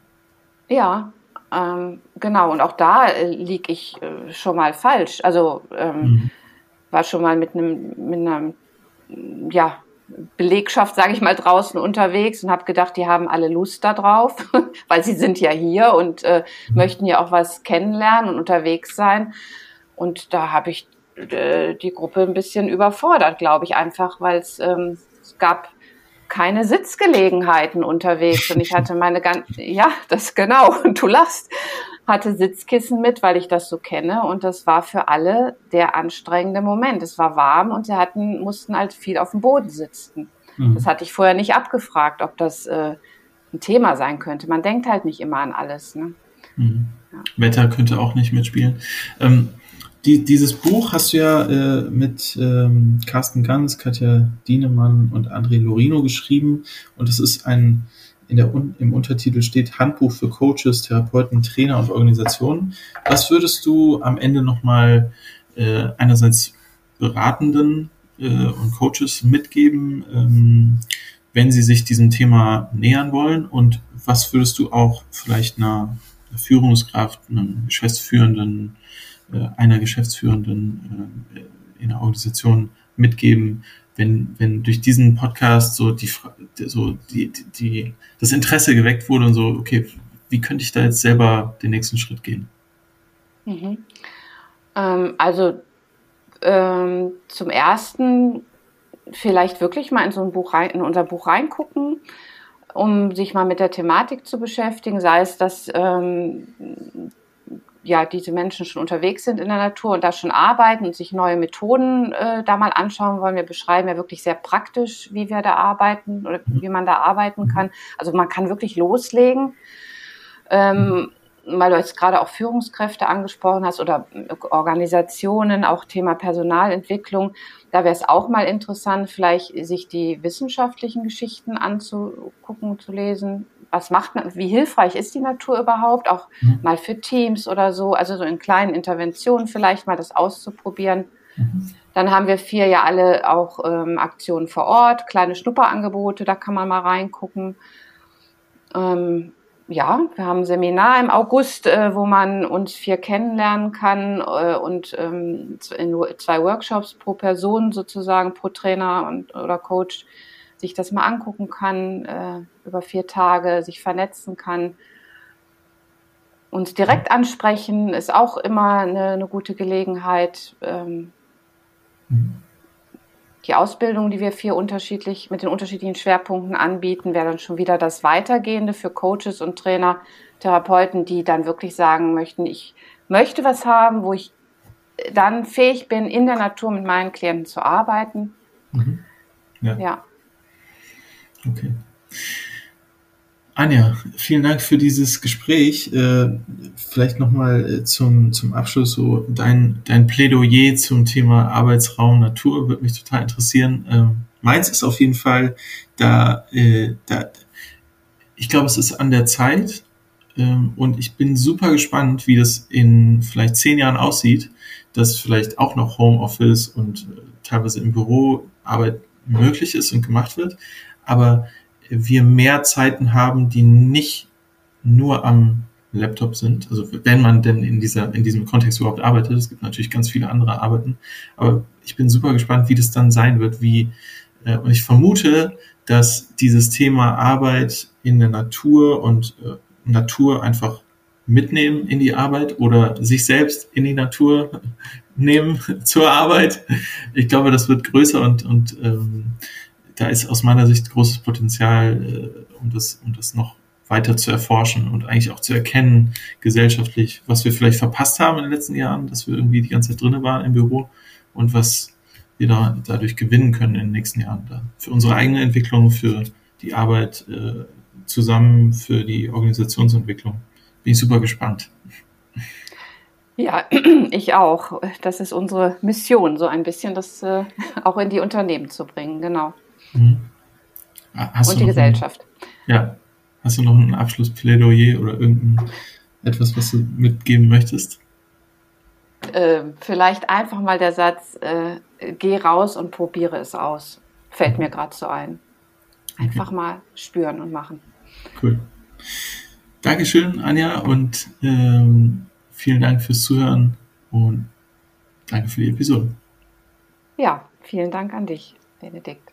Ja, ähm, genau. Und auch da äh, liege ich äh, schon mal falsch. Also ähm, mhm. war schon mal mit einem, mit einem, ja, Belegschaft, sage ich mal, draußen unterwegs und habe gedacht, die haben alle Lust darauf, weil sie sind ja hier und äh, mhm. möchten ja auch was kennenlernen und unterwegs sein. Und da habe ich äh, die Gruppe ein bisschen überfordert, glaube ich, einfach, weil ähm, es gab keine Sitzgelegenheiten unterwegs und ich hatte meine ganz, ja, das genau, und du lachst hatte Sitzkissen mit, weil ich das so kenne. Und das war für alle der anstrengende Moment. Es war warm und sie hatten, mussten halt viel auf dem Boden sitzen. Mhm. Das hatte ich vorher nicht abgefragt, ob das äh, ein Thema sein könnte. Man denkt halt nicht immer an alles. Ne? Mhm. Ja. Wetter könnte auch nicht mitspielen. Ähm, die, dieses Buch hast du ja äh, mit ähm, Carsten Ganz, Katja Dienemann und André Lorino geschrieben und es ist ein in der, im Untertitel steht Handbuch für Coaches, Therapeuten, Trainer und Organisationen. Was würdest du am Ende nochmal äh, einerseits Beratenden äh, und Coaches mitgeben, ähm, wenn sie sich diesem Thema nähern wollen? Und was würdest du auch vielleicht einer, Führungskraft, einem Geschäftsführenden, einer Geschäftsführenden äh, in der Organisation mitgeben, wenn, wenn durch diesen Podcast so die, so die, die, das Interesse geweckt wurde und so, okay, wie könnte ich da jetzt selber den nächsten Schritt gehen? Mhm. Ähm, also ähm, zum ersten vielleicht wirklich mal in so ein Buch rein, in unser Buch reingucken, um sich mal mit der Thematik zu beschäftigen, sei es, dass ähm, ja, diese Menschen schon unterwegs sind in der Natur und da schon arbeiten und sich neue Methoden äh, da mal anschauen wollen. Wir beschreiben ja wirklich sehr praktisch, wie wir da arbeiten oder wie man da arbeiten kann. Also man kann wirklich loslegen. Ähm, weil du jetzt gerade auch Führungskräfte angesprochen hast oder Organisationen, auch Thema Personalentwicklung, da wäre es auch mal interessant, vielleicht sich die wissenschaftlichen Geschichten anzugucken, zu lesen, was macht man, wie hilfreich ist die Natur überhaupt, auch mhm. mal für Teams oder so, also so in kleinen Interventionen vielleicht mal das auszuprobieren. Mhm. Dann haben wir vier ja alle auch ähm, Aktionen vor Ort, kleine Schnupperangebote, da kann man mal reingucken. Ähm, ja, wir haben ein Seminar im August, äh, wo man uns vier kennenlernen kann äh, und ähm, zwei Workshops pro Person sozusagen, pro Trainer und, oder Coach sich das mal angucken kann, äh, über vier Tage sich vernetzen kann. Uns direkt ansprechen ist auch immer eine, eine gute Gelegenheit. Ähm, die Ausbildung, die wir vier unterschiedlich mit den unterschiedlichen Schwerpunkten anbieten, wäre dann schon wieder das Weitergehende für Coaches und Trainer, Therapeuten, die dann wirklich sagen möchten, ich möchte was haben, wo ich dann fähig bin, in der Natur mit meinen Klienten zu arbeiten. Mhm. Ja. ja. Okay. Anja, vielen Dank für dieses Gespräch. Äh, vielleicht nochmal äh, zum, zum Abschluss so dein, dein Plädoyer zum Thema Arbeitsraum Natur würde mich total interessieren. Ähm, meins ist auf jeden Fall, da, äh, da ich glaube, es ist an der Zeit ähm, und ich bin super gespannt, wie das in vielleicht zehn Jahren aussieht, dass vielleicht auch noch Homeoffice und teilweise im Büro Arbeit möglich ist und gemacht wird aber wir mehr Zeiten haben, die nicht nur am Laptop sind. Also wenn man denn in dieser, in diesem Kontext überhaupt arbeitet. Es gibt natürlich ganz viele andere Arbeiten. Aber ich bin super gespannt, wie das dann sein wird, wie, äh, und ich vermute, dass dieses Thema Arbeit in der Natur und äh, Natur einfach mitnehmen in die Arbeit oder sich selbst in die Natur nehmen zur Arbeit. Ich glaube, das wird größer und, und ähm, da ist aus meiner Sicht großes Potenzial, äh, um, das, um das noch weiter zu erforschen und eigentlich auch zu erkennen, gesellschaftlich, was wir vielleicht verpasst haben in den letzten Jahren, dass wir irgendwie die ganze Zeit drinnen waren im Büro und was wir da, dadurch gewinnen können in den nächsten Jahren. Da. Für unsere eigene Entwicklung, für die Arbeit äh, zusammen, für die Organisationsentwicklung. Bin ich super gespannt. Ja, ich auch. Das ist unsere Mission, so ein bisschen das äh, auch in die Unternehmen zu bringen, genau. Mhm. Hast und die Gesellschaft. Ein, ja. Hast du noch ein Abschlussplädoyer oder irgendein etwas, was du mitgeben möchtest? Äh, vielleicht einfach mal der Satz, äh, geh raus und probiere es aus. Fällt mir gerade so ein. Einfach okay. mal spüren und machen. Cool. Dankeschön, Anja, und ähm, vielen Dank fürs Zuhören und danke für die Episode. Ja, vielen Dank an dich, Benedikt.